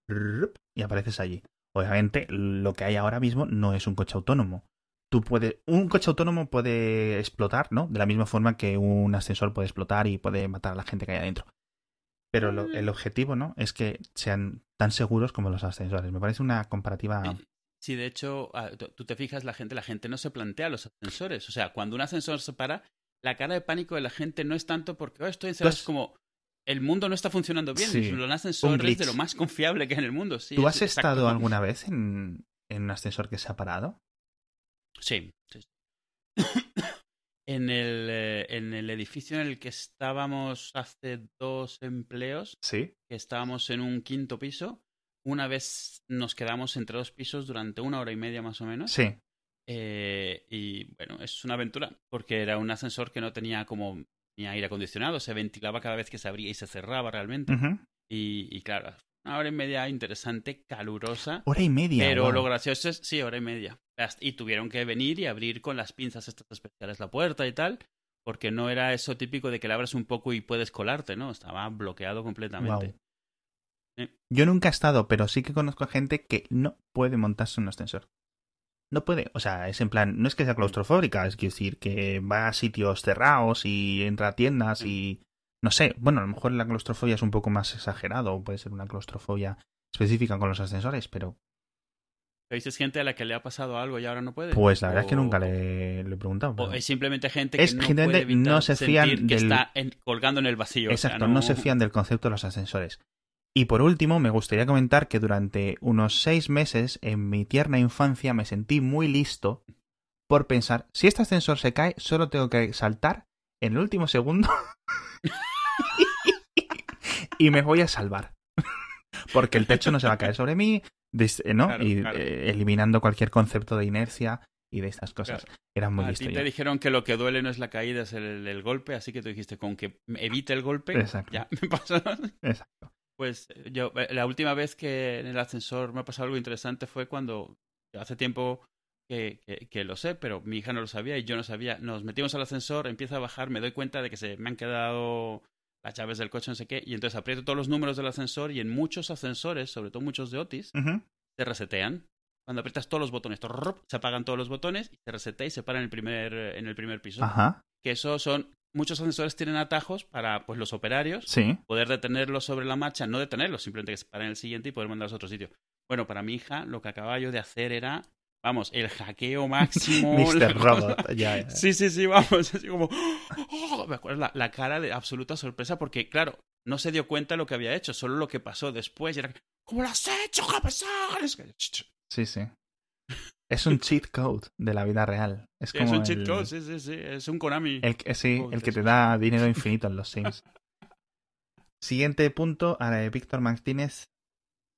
Y apareces allí. Obviamente, lo que hay ahora mismo no es un coche autónomo. Tú puedes, un coche autónomo puede explotar, ¿no? De la misma forma que un ascensor puede explotar y puede matar a la gente que hay adentro. Pero lo- el objetivo, ¿no? Es que sean tan seguros como los ascensores. Me parece una comparativa. Sí, de hecho, tú te fijas, la gente, la gente no se plantea los ascensores. O sea, cuando un ascensor se para, la cara de pánico de la gente no es tanto porque "Oh, estoy encerrado, es como el mundo no está funcionando bien. Sí, Un ascensor es de lo más confiable que hay en el mundo. Sí, ¿Tú es has exacto. estado alguna vez en, en un ascensor que se ha parado? Sí, sí. sí. [coughs] en, el, eh, en el edificio en el que estábamos hace dos empleos, Sí. que estábamos en un quinto piso, una vez nos quedamos entre dos pisos durante una hora y media más o menos. Sí. Eh, y bueno, es una aventura, porque era un ascensor que no tenía como ni aire acondicionado, se ventilaba cada vez que se abría y se cerraba realmente. Y, y claro, una hora y media interesante, calurosa. Hora y media. Pero lo gracioso es, sí, hora y media. Y tuvieron que venir y abrir con las pinzas estas especiales la puerta y tal, porque no era eso típico de que le abres un poco y puedes colarte, ¿no? Estaba bloqueado completamente. Yo nunca he estado, pero sí que conozco a gente que no puede montarse un ascensor. No puede. O sea, es en plan, no es que sea claustrofóbica, es decir, que va a sitios cerrados y entra a tiendas y. No sé, bueno, a lo mejor la claustrofobia es un poco más exagerado, o puede ser una claustrofobia específica con los ascensores, pero dices gente a la que le ha pasado algo y ahora no puede. pues la verdad es que nunca le, le he preguntado. O es simplemente gente Es que no puede que evitar no se fían sentir que del- está en- colgando en el vacío. o sea, Exacto, no... se fían del concepto de los ascensores. Y por último, me gustaría comentar que durante unos seis meses en mi tierna infancia me sentí muy listo por pensar, si este ascensor se cae, solo tengo que saltar en el último segundo [laughs] y me voy a salvar. [laughs] Porque el techo no se va a caer sobre mí, ¿no? Claro, y claro. eh, eliminando cualquier concepto de inercia y de estas cosas. Era muy a listo ti yo. te dijeron que lo que duele no es la caída, es el, el golpe, así que tú dijiste con que evite el golpe, Exacto. ya [laughs] me pasó. Exacto. Pues yo, eh, la última vez que en el ascensor me ha pasado algo interesante fue cuando, hace tiempo que, que, que lo sé, pero mi hija no lo sabía y yo no sabía. Nos metimos al ascensor, empieza a bajar, me doy cuenta de que se me han quedado las llaves del coche, no sé qué, y entonces aprieto todos los números del ascensor y en muchos ascensores, sobre todo muchos de Otis, Ujú. se resetean. Cuando aprietas todos los botones, se apagan todos los botones y se resetea y se para en el primer, en el primer piso. Ajá. Que eso son. Muchos ascensores tienen atajos para pues los operarios Sí. poder detenerlos sobre la marcha, no detenerlos, simplemente que se paren en el siguiente y poder mandarlos a otro sitio. Bueno, para mi hija lo que acababa yo de hacer era, vamos, el hackeo [laughs] máximo. Mr. [laughs] Robot. Ya, ya. Sí, sí, sí, vamos, [laughs] así como... ¡oh! me acuerdo la, la cara de absoluta sorpresa porque, claro, no se dio cuenta de lo que había hecho, solo lo que pasó después. Y era, ¿cómo lo has hecho? ¿Qué ha pasado? Sí, sí. Es un cheat code de la vida real. Es, como es un cheat el- code, sí, sí, sí. Es un Konami. El, que- sí, el que te da dinero [laughs] infinito en los Sims. Siguiente punto, a la de Víctor Martínez.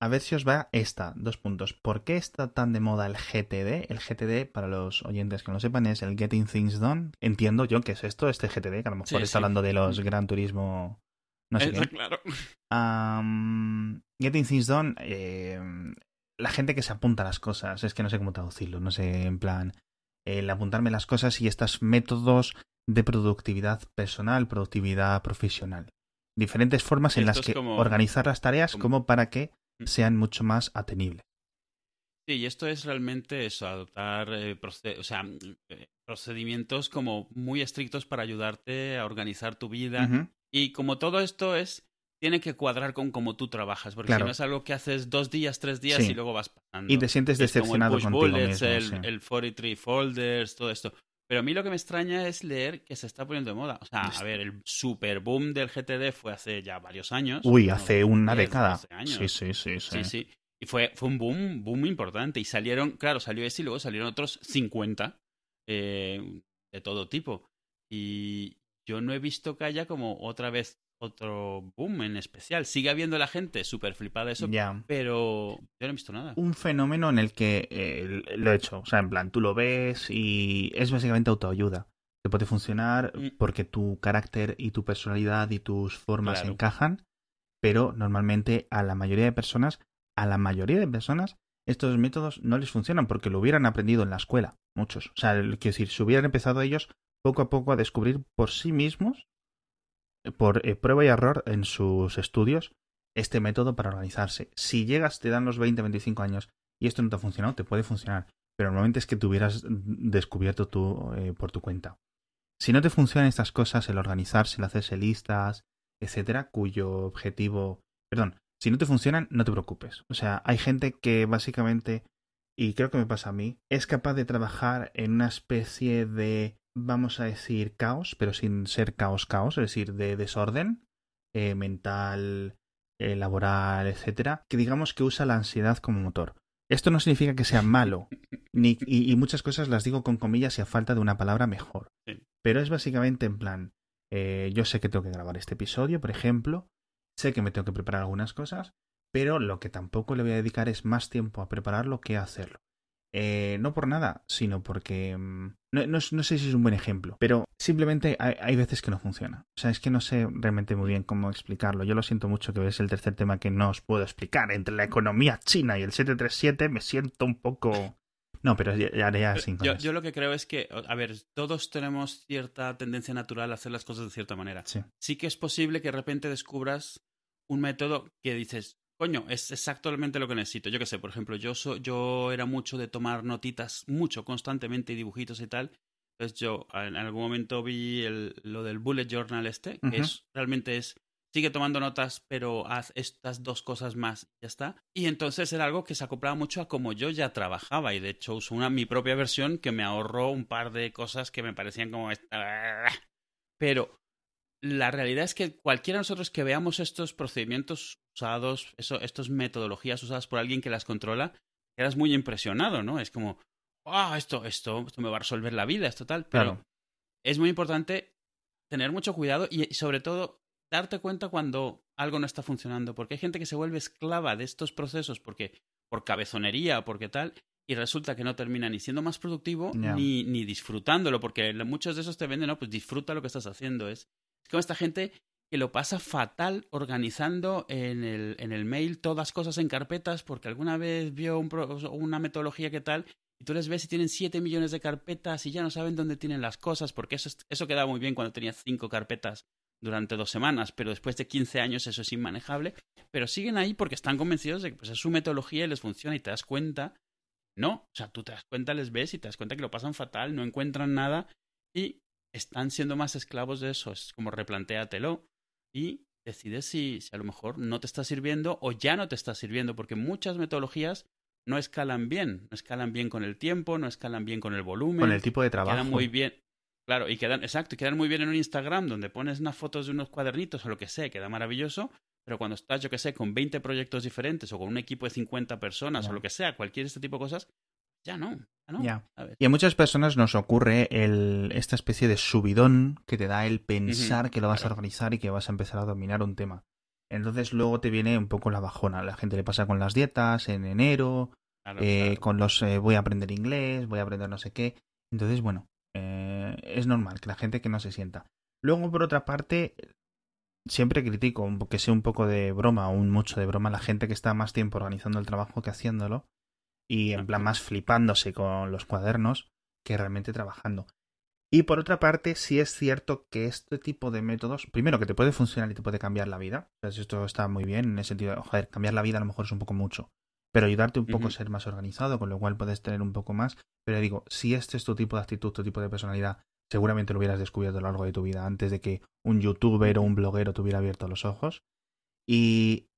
A ver si os va esta. Dos puntos. ¿Por qué está tan de moda el GTD? El GTD, para los oyentes que no lo sepan, es el Getting Things Done. Entiendo yo que es esto, este GTD, que a lo mejor Sí, está sí. hablando de los [laughs] Gran Turismo. No sé Está qué. claro. Getting Things Done, eh, la gente que se apunta a las cosas, es que no sé cómo traducirlo, no sé, en plan, el apuntarme las cosas y estos métodos de productividad personal, productividad profesional. Diferentes formas en Esto las que como- organizar las tareas como- como para que Mm. sean mucho más atenibles. Sí, y esto es realmente eso, adoptar eh, o sea, eh, procedimientos como muy estrictos para ayudarte a organizar tu vida. Y como todo esto es, tiene que cuadrar con cómo tú trabajas, porque Claro. si no es algo que haces dos días, tres días Sí. y luego vas pasando. Y te sientes Es como el decepcionado push contigo bullets, mismo. el, sí. el 43 folders, todo esto. Pero a mí lo que me extraña es leer que se está poniendo de moda. O sea, a ver, el super boom del GTD fue hace ya varios años. Uy, hace una 10, década. 12 años. Sí, sí, sí, sí. Sí, sí. Y fue, fue un boom, boom importante. Y salieron, claro, salió ese y luego salieron otros 50 eh, de todo tipo. Y yo no he visto que haya como otra vez otro boom en especial. Sigue habiendo la gente súper flipada de eso, pero yo no he visto nada. un fenómeno en el que eh, lo he hecho. O sea, en plan, tú lo ves y es básicamente autoayuda. Te puede funcionar Mm. porque tu carácter y tu personalidad y tus formas Claro. encajan, pero normalmente a la mayoría de personas, a la mayoría de personas, estos métodos no les funcionan porque lo hubieran aprendido en la escuela, muchos. O sea, quiero decir, si hubieran empezado ellos poco a poco a descubrir por sí mismos, por eh, prueba y error en sus estudios, este método para organizarse. Si llegas, te dan los 20, 25 años y esto no te ha funcionado, te puede funcionar. Pero normalmente es que te hubieras descubierto tú eh, por tu cuenta. Si no te funcionan estas cosas, el organizarse, el hacerse listas, etcétera, cuyo objetivo. Perdón, si no te funcionan, no te preocupes. O sea, hay gente que básicamente, y creo que me pasa a mí, es capaz de trabajar en una especie de, vamos a decir, caos, pero sin ser caos, caos, es decir, de desorden eh, mental, eh, laboral, etcétera, que digamos que usa la ansiedad como motor. Esto no significa que sea malo, ni, y, y muchas cosas las digo con comillas y a falta de una palabra mejor. Sí. Pero es básicamente en plan, eh, yo sé que tengo que grabar este episodio, por ejemplo, sé que me tengo que preparar algunas cosas, pero lo que tampoco le voy a dedicar es más tiempo a prepararlo que a hacerlo. Eh, no por nada, sino porque mm, no, no, no sé si es un buen ejemplo, pero simplemente hay, hay veces que no funciona. O sea, es que no sé realmente muy bien cómo explicarlo. Yo lo siento mucho que es el tercer tema que no os puedo explicar. Entre la economía china y el 737 me siento un poco... No, pero ya, haré así. yo lo que creo es que, a ver, todos tenemos cierta tendencia natural a hacer las cosas de cierta manera. Sí. Sí que es posible que de repente descubras un método que dices, coño, es exactamente lo que necesito. Yo qué sé, por ejemplo, yo, so- yo era mucho de tomar notitas, mucho, constantemente, y dibujitos y tal. Entonces yo en algún momento vi el- lo del bullet journal este, que es realmente es sigue tomando notas, pero haz estas dos cosas más, ya está. Y entonces era algo que se acoplaba mucho a como yo ya trabajaba, y de hecho uso una mi propia versión que me ahorró un par de cosas que me parecían como esta- pero la realidad es que cualquiera de nosotros que veamos estos procedimientos usados, eso, estas metodologías usadas por alguien que las controla, quedas muy impresionado, ¿no? Es como, ah, esto, esto, esto me va a resolver la vida, esto tal. Pero Claro. es muy importante tener mucho cuidado y sobre todo darte cuenta cuando algo no está funcionando, porque hay gente que se vuelve esclava de estos procesos porque por cabezonería o porque tal, y resulta que no termina ni siendo más productivo ni, ni disfrutándolo, porque muchos de esos te venden, no, pues disfruta lo que estás haciendo. Es, como esta gente que lo pasa fatal organizando en el, en el mail todas cosas en carpetas porque alguna vez vio una metodología que tal y tú les ves y tienen 7 millones de carpetas y ya no saben dónde tienen las cosas porque eso, es- eso quedaba muy bien cuando tenías 5 carpetas durante dos semanas, pero después de 15 años eso es inmanejable, pero siguen ahí porque están convencidos de que pues, es su metodología y les funciona y te das cuenta, no, o sea, tú te das cuenta, les ves y te das cuenta que lo pasan fatal, no encuentran nada y están siendo más esclavos de eso, es como replantéatelo y decides si, si a lo mejor no te está sirviendo o ya no te está sirviendo, porque muchas metodologías no escalan bien, no escalan bien con el tiempo, no escalan bien con el volumen, Con el tipo de trabajo. quedan muy bien. Claro, y quedan, exacto, y quedan muy bien en un Instagram donde pones unas fotos de unos cuadernitos o lo que sea, queda maravilloso, pero cuando estás, yo que sé, con 20 proyectos diferentes o con un equipo de 50 personas o lo que sea, cualquier este tipo de cosas, Ya no. ya no. A. Y a muchas personas nos ocurre el, esta especie de subidón que te da el pensar que lo vas a organizar y que vas a empezar a dominar un tema. Entonces luego te viene un poco la bajona. La gente le pasa con las dietas en enero, Claro, eh, claro. con los eh, voy a aprender inglés, voy a aprender no sé qué. Entonces, bueno, eh, es normal que la gente que no se sienta. Luego, por otra parte, siempre critico, que sea un poco de broma o un mucho de broma, la gente que está más tiempo organizando el trabajo que haciéndolo y en plan más flipándose con los cuadernos que realmente trabajando. Y por otra parte, sí es cierto que este tipo de métodos, primero que te puede funcionar y te puede cambiar la vida, esto está muy bien en el sentido de, joder, cambiar la vida a lo mejor es un poco mucho, pero ayudarte un poco a ser más organizado, con lo cual puedes tener un poco más. Pero digo, si este es tu tipo de actitud, tu tipo de personalidad, seguramente lo hubieras descubierto a lo largo de tu vida antes de que un youtuber o un bloguero te hubiera abierto los ojos. Y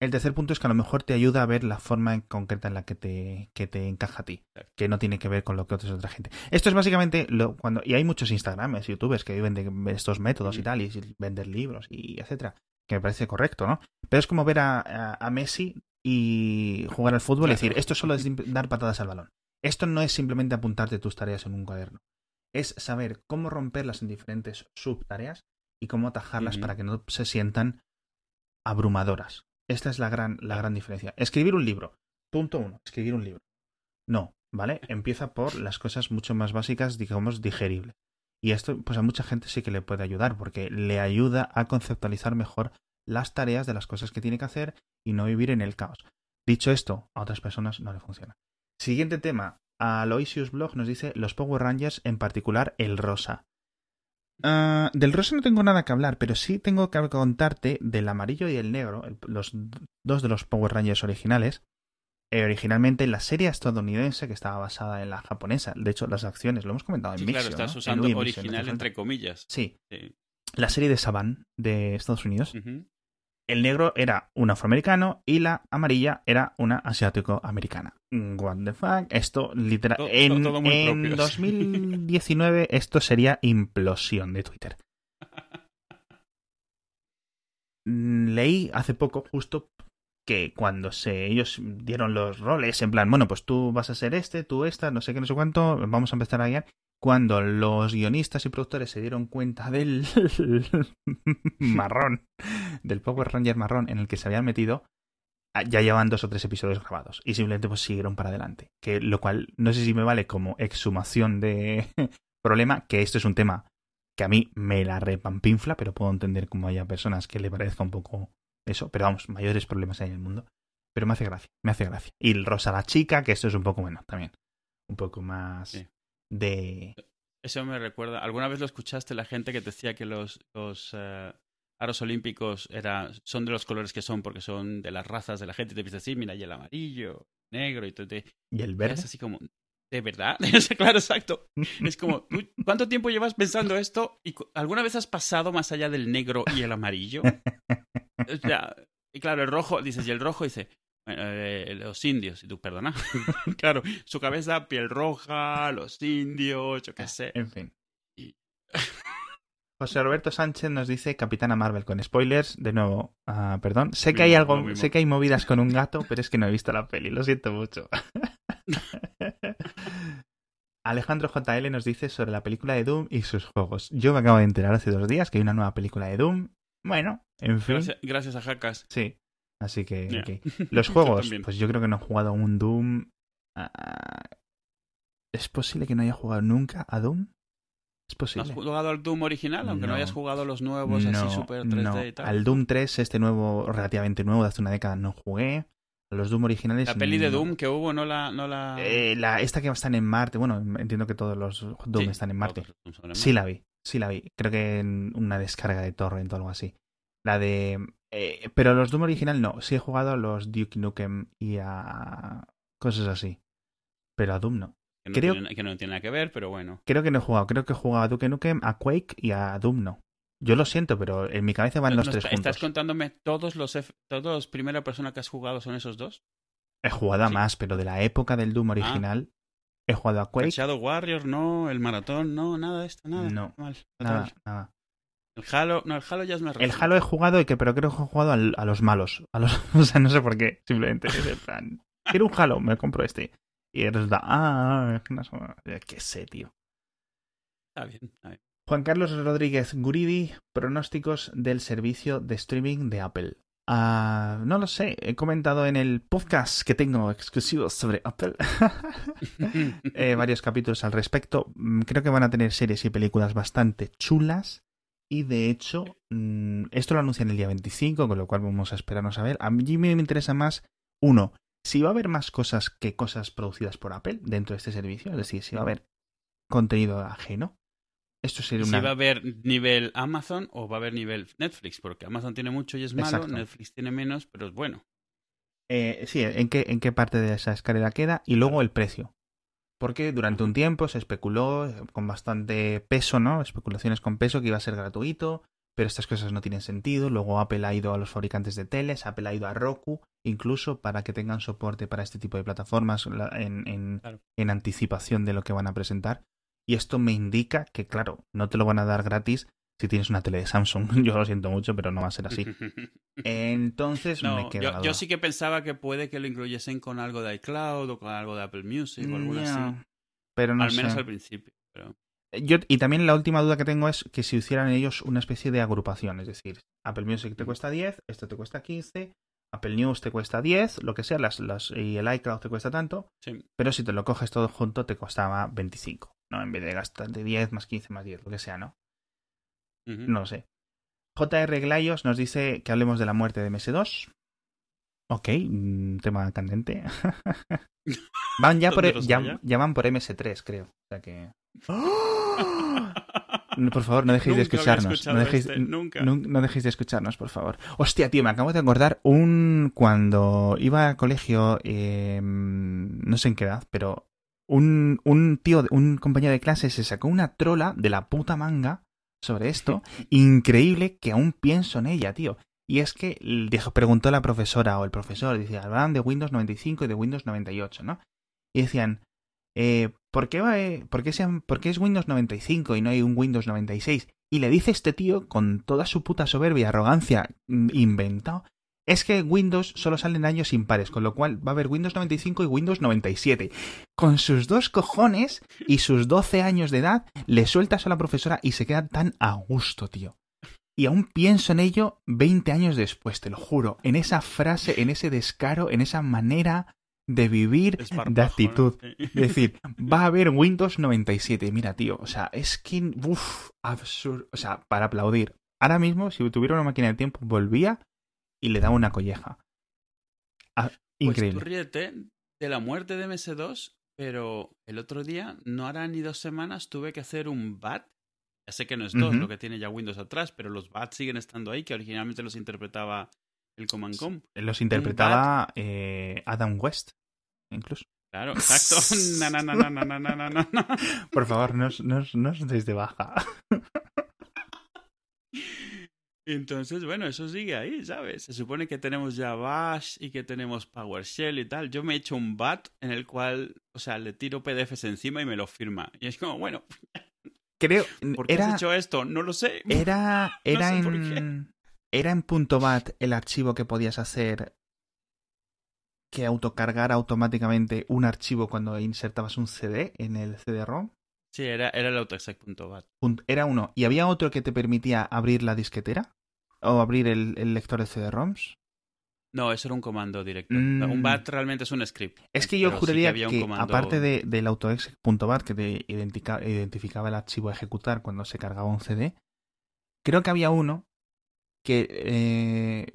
el tercer punto es que a lo mejor te ayuda a ver la forma en concreta en la que te, que te encaja a ti, que no tiene que ver con lo que otra otra gente. Esto es básicamente lo cuando y hay muchos Instagrames, youtubers que viven de estos métodos y Ujú. tal y vender libros y etcétera, que me parece correcto, ¿no? Pero es como ver a, a- a Messi y jugar al fútbol y decir, esto solo es dar patadas al balón. Esto no es simplemente apuntarte tus tareas en un cuaderno. Es saber cómo romperlas en diferentes subtareas y cómo atajarlas para que no se sientan abrumadoras. Esta es la gran, la gran diferencia. Escribir un libro. Punto uno. Escribir un libro. No, ¿vale? Empieza por las cosas mucho más básicas, digamos, digeribles. Y esto, pues a mucha gente sí que le puede ayudar, porque le ayuda a conceptualizar mejor las tareas de las cosas que tiene que hacer y no vivir en el caos. Dicho esto, a otras personas no le funciona. Siguiente tema. Aloysius Blog nos dice los Power Rangers, en particular el rosa. Ah, del rosa no tengo nada que hablar, pero sí tengo que contarte del amarillo y el negro, el- los dos de los Power Rangers originales. Eh, originalmente la serie estadounidense que estaba basada en la japonesa. De hecho, las acciones, lo hemos comentado en Sí, Mixio, claro, estás ¿no? usando En Wii Mixio, original ¿no? entre comillas. Sí, Sí. la serie de Saban de Estados Unidos. El negro era un afroamericano y la amarilla era una asiático-americana. What the fuck? Esto literal. Todo- en todo muy en propio, sí. 2019 esto sería implosión de Twitter. [laughs] Leí hace poco justo que cuando se ellos dieron los roles en plan, bueno, pues tú vas a ser este, tú esta, no sé qué, no sé cuánto, vamos a empezar a guiar. Cuando los guionistas y productores se dieron cuenta del [laughs] marrón, del Power Ranger marrón en el que se habían metido, ah, ya llevan dos o tres episodios grabados y simplemente pues siguieron para adelante. Que lo cual no sé si me vale como exhumación de [laughs] problema, que esto es un tema que a mí me la repampinfla, pero puedo entender cómo haya personas que le parezca un poco eso, pero vamos, mayores problemas hay en el mundo. Pero me hace gracia, me hace gracia. Y el Rosa la chica, que esto es un poco bueno también. Un poco más Sí. de... Eso me recuerda. ¿Alguna vez lo escuchaste la gente que te decía que los, los eh, aros olímpicos era, son de los colores que son porque son de las razas de la gente? Te dices, sí, mira, y el amarillo, negro, y te Y el Es verde. así como, ¿de verdad? [laughs] claro, exacto. Es como, [laughs] ¿tú ¿cuánto tiempo llevas pensando esto? ¿Y alguna vez has pasado más allá del negro y el amarillo? O sea, y claro, el rojo, dices, y el rojo dice, eh, los indios, y tú, perdona. [laughs] claro, su cabeza, piel roja, los indios, yo qué sé. En fin. Y- José Roberto Sánchez nos dice Capitana Marvel con spoilers. De nuevo, ah, perdón. Sé que hay algo, sé que hay movidas con un gato, pero es que no he visto la peli. Lo siento mucho. [laughs] Alejandro JL nos dice sobre la película de Doom y sus juegos. Yo me acabo de enterar hace dos días que hay una nueva película de Doom. Bueno, en fin. Gracias, gracias a Jackas. Sí. Así que. [laughs] Los juegos, pues yo creo que no he jugado un Doom. ah, ¿Es posible que no haya jugado nunca a Doom? Es ¿No has posible. jugado al Doom original? Aunque no, No. hayas jugado los nuevos así super 3D no. y tal. Al Doom 3, este nuevo, relativamente nuevo, de hace una década, no jugué. Los Doom originales. La peli de. Doom que hubo no la... No la... Eh, la, esta que están en Marte. Bueno, entiendo que todos los Doom Sí, están en Marte. Sí la vi, sí la vi. Creo que en una descarga de torrent o algo así. La de... eh, pero los Doom original no. Sí he jugado a los Duke Nukem y a cosas así. Pero a Doom no. Que no, Creo- tiene, que no tiene nada que ver, pero bueno. Creo que no he jugado. Creo que he jugado a Duke Nukem, a Quake y a Doom no. Yo lo siento, pero en mi cabeza van No, los no, tres juntos. ¿Estás contándome todos los, F- todos los primera persona que has jugado son esos dos? He jugado a Sí. más, pero de la época del Doom original he jugado a El Quake. Shadow Warrior, no, el Maratón, no, nada de esto, nada. No, Mal, Nada. El Halo, no, el Halo ya es más El reciente. Halo he jugado y que pero creo que he jugado al- a los malos. A los, [laughs] o sea, no sé por qué. Simplemente es plan. Quiero un Halo, me compro este. Y eres da, ah, qué sé, tío. Está bien, está bien. Juan Carlos Rodríguez Guridi, pronósticos del servicio de streaming de Apple. Ah, no lo sé, he comentado en el podcast que tengo exclusivos sobre Apple [laughs] eh, varios capítulos al respecto. Mm, Creo que van a tener series y películas bastante chulas. Y de hecho, mm, esto lo anuncian el día 25, con lo cual vamos a esperarnos a ver. A mí me interesa más, uno, si va a haber más cosas que cosas producidas por Apple dentro de este servicio. Es decir, si va a haber contenido ajeno. Esto sería Si una... va a haber nivel Amazon o va a haber nivel Netflix, porque Amazon tiene mucho y es malo, Exacto. Netflix tiene menos, pero es bueno. Eh, sí, ¿en qué, ¿en qué parte de esa escalera queda? Y luego el precio. Porque durante un tiempo se especuló con bastante peso, ¿no? Especulaciones con peso que iba a ser gratuito, pero estas cosas no tienen sentido. Luego Apple ha ido a los fabricantes de teles, Apple ha ido a Roku, incluso para que tengan soporte para este tipo de plataformas la- en, en- Claro. en anticipación de lo que van a presentar. Y esto me indica que, claro, no te lo van a dar gratis si tienes una tele de Samsung. [laughs] Yo lo siento mucho, pero no va a ser así. [laughs] Entonces me No, queda yo, sí que pensaba que puede que lo incluyesen con algo de iCloud o con algo de Apple Music o algo así. Pero no al menos sé. al principio. Pero... Yo, y también la última duda que tengo es que si hicieran ellos una especie de agrupación, es decir, Apple Music te cuesta 10, esto te cuesta 15, Apple News te cuesta 10, lo que sea, las, las, y el iCloud te cuesta tanto, Sí. pero si te lo coges todo junto te costaba 25, ¿no? En vez de gastarte 10 más 15 más 10, lo que sea, ¿no? Ujú. No lo sé. JR Glayos nos dice que hablemos de la muerte de MS2. Ok, mm, tema candente. [laughs] van ya [laughs] por, ¿Dónde los ya, ya van por MS3, creo. O sea que... [gasps] No, Por favor, no dejéis de escucharnos. No dejéis, este, nunca. nun- no dejéis de escucharnos, por favor. Hostia, tío, me acabo de acordar un... Cuando iba al colegio, eh, no sé en qué edad, pero un, un tío, un compañero de clase se sacó una trola de la puta manga sobre esto. [laughs] Increíble que aún pienso en ella, tío. Y es que dijo, preguntó la profesora o el profesor, dice, hablaban de Windows 95 y de Windows 98, ¿no? Y decían, eh, ¿por, qué va, eh, por, qué es Windows 95 y no hay un Windows 96? Y le dice este tío, con toda su puta soberbia y arrogancia mm, inventado, es que Windows solo salen años impares, con lo cual va a haber Windows 95 y Windows 97. Con sus dos cojones y sus 12 años de edad, le sueltas a la profesora y se queda tan a gusto, tío. Y aún pienso en ello 20 años después, te lo juro, en esa frase, en ese descaro, en esa manera de vivir, de actitud. Es decir, va a haber Windows 97. Mira, tío, o sea, es que, uff, absurdo. O sea, para aplaudir. Ahora mismo, si tuviera una máquina del tiempo, volvía y le daba una colleja. Ah, Pues increíble. tú ríete de la muerte de MS2, pero el otro día, no hará ni dos semanas, tuve que hacer un BAT. Ya sé que no es dos lo que tiene ya Windows atrás, pero los BAT siguen estando ahí, que originalmente los interpretaba el Command Com. Los interpretaba eh, Adam West, incluso. Claro, [laughs] exacto. [laughs] na, na, na, Por favor, no os, no, no deis de baja. Entonces, bueno, eso sigue ahí, ¿sabes? Se supone que tenemos ya Bash y que tenemos PowerShell y tal. Yo me he hecho un bat en el cual, o sea, le tiro PDFs encima y me lo firma. Y es como, bueno. Creo. [laughs] ¿Por qué has hecho esto? No lo sé. Era. Era en. Era en punto .bat el archivo que podías hacer que autocargara automáticamente un archivo cuando insertabas un CD en el CD-ROM. Sí, era, era el autoexec.bat. Era uno. ¿Y había otro que te permitía abrir la disquetera? ¿O abrir el, el lector de CD-ROMs? No, eso era un comando directo. Mm. Un BAT realmente es un script. Es que yo sí juraría que, comando- aparte de, del autoexec.bat que te identica- identificaba el archivo a ejecutar cuando se cargaba un CD, creo que había uno que eh,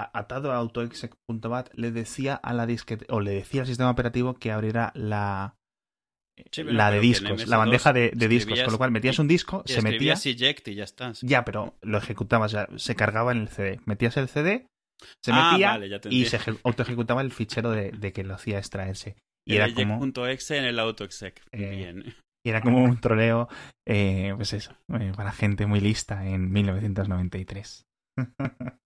atado a autoexec.bat le decía a la disquete o le decía al sistema operativo que abriera la Sí, la de discos, MS2 la bandeja de, de discos, con lo cual metías un disco, Y se metía, eject y ya está. ya, pero lo ejecutabas, ya, se cargaba en el CD, metías el CD, se Ah, metía vale, y se eje- autoejecutaba el fichero de, de que lo hacía extraerse. Y El era como, eject.exe en el autoexec. Eh, Bien. y era como un troleo, eh, pues eso, eh, para gente muy lista en 1993. [laughs]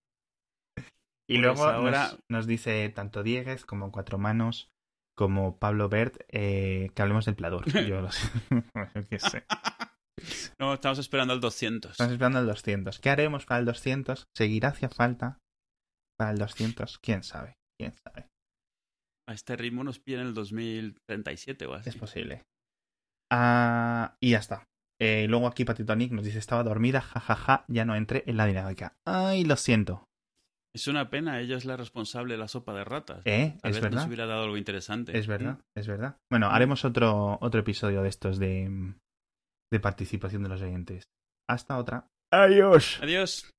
y Pues luego ahora- nos, nos dice tanto Dieguez como Cuatro Manos como Pablo Bert eh, que hablemos del Pladur. [laughs] Yo lo sé. [laughs] Yo qué sé. [laughs] No, estamos esperando al 200. Estamos esperando el 200. ¿Qué haremos para el 200? ¿Seguirá hacia falta para el 200? ¿Quién sabe? ¿Quién sabe? A este ritmo nos piden el 2037 o así. Es posible. Ah, y ya está. Eh, luego aquí Patito Nick nos dice, estaba dormida, jajaja, ya no entré en la dinámica. Ay, lo siento. Es una pena, ella es la responsable de la sopa de ratas. ¿Eh? Tal es vez verdad. nos hubiera dado algo interesante. Es verdad, es verdad. Bueno, haremos otro, otro episodio de estos de, de participación de los oyentes. Hasta otra. Adiós. Adiós.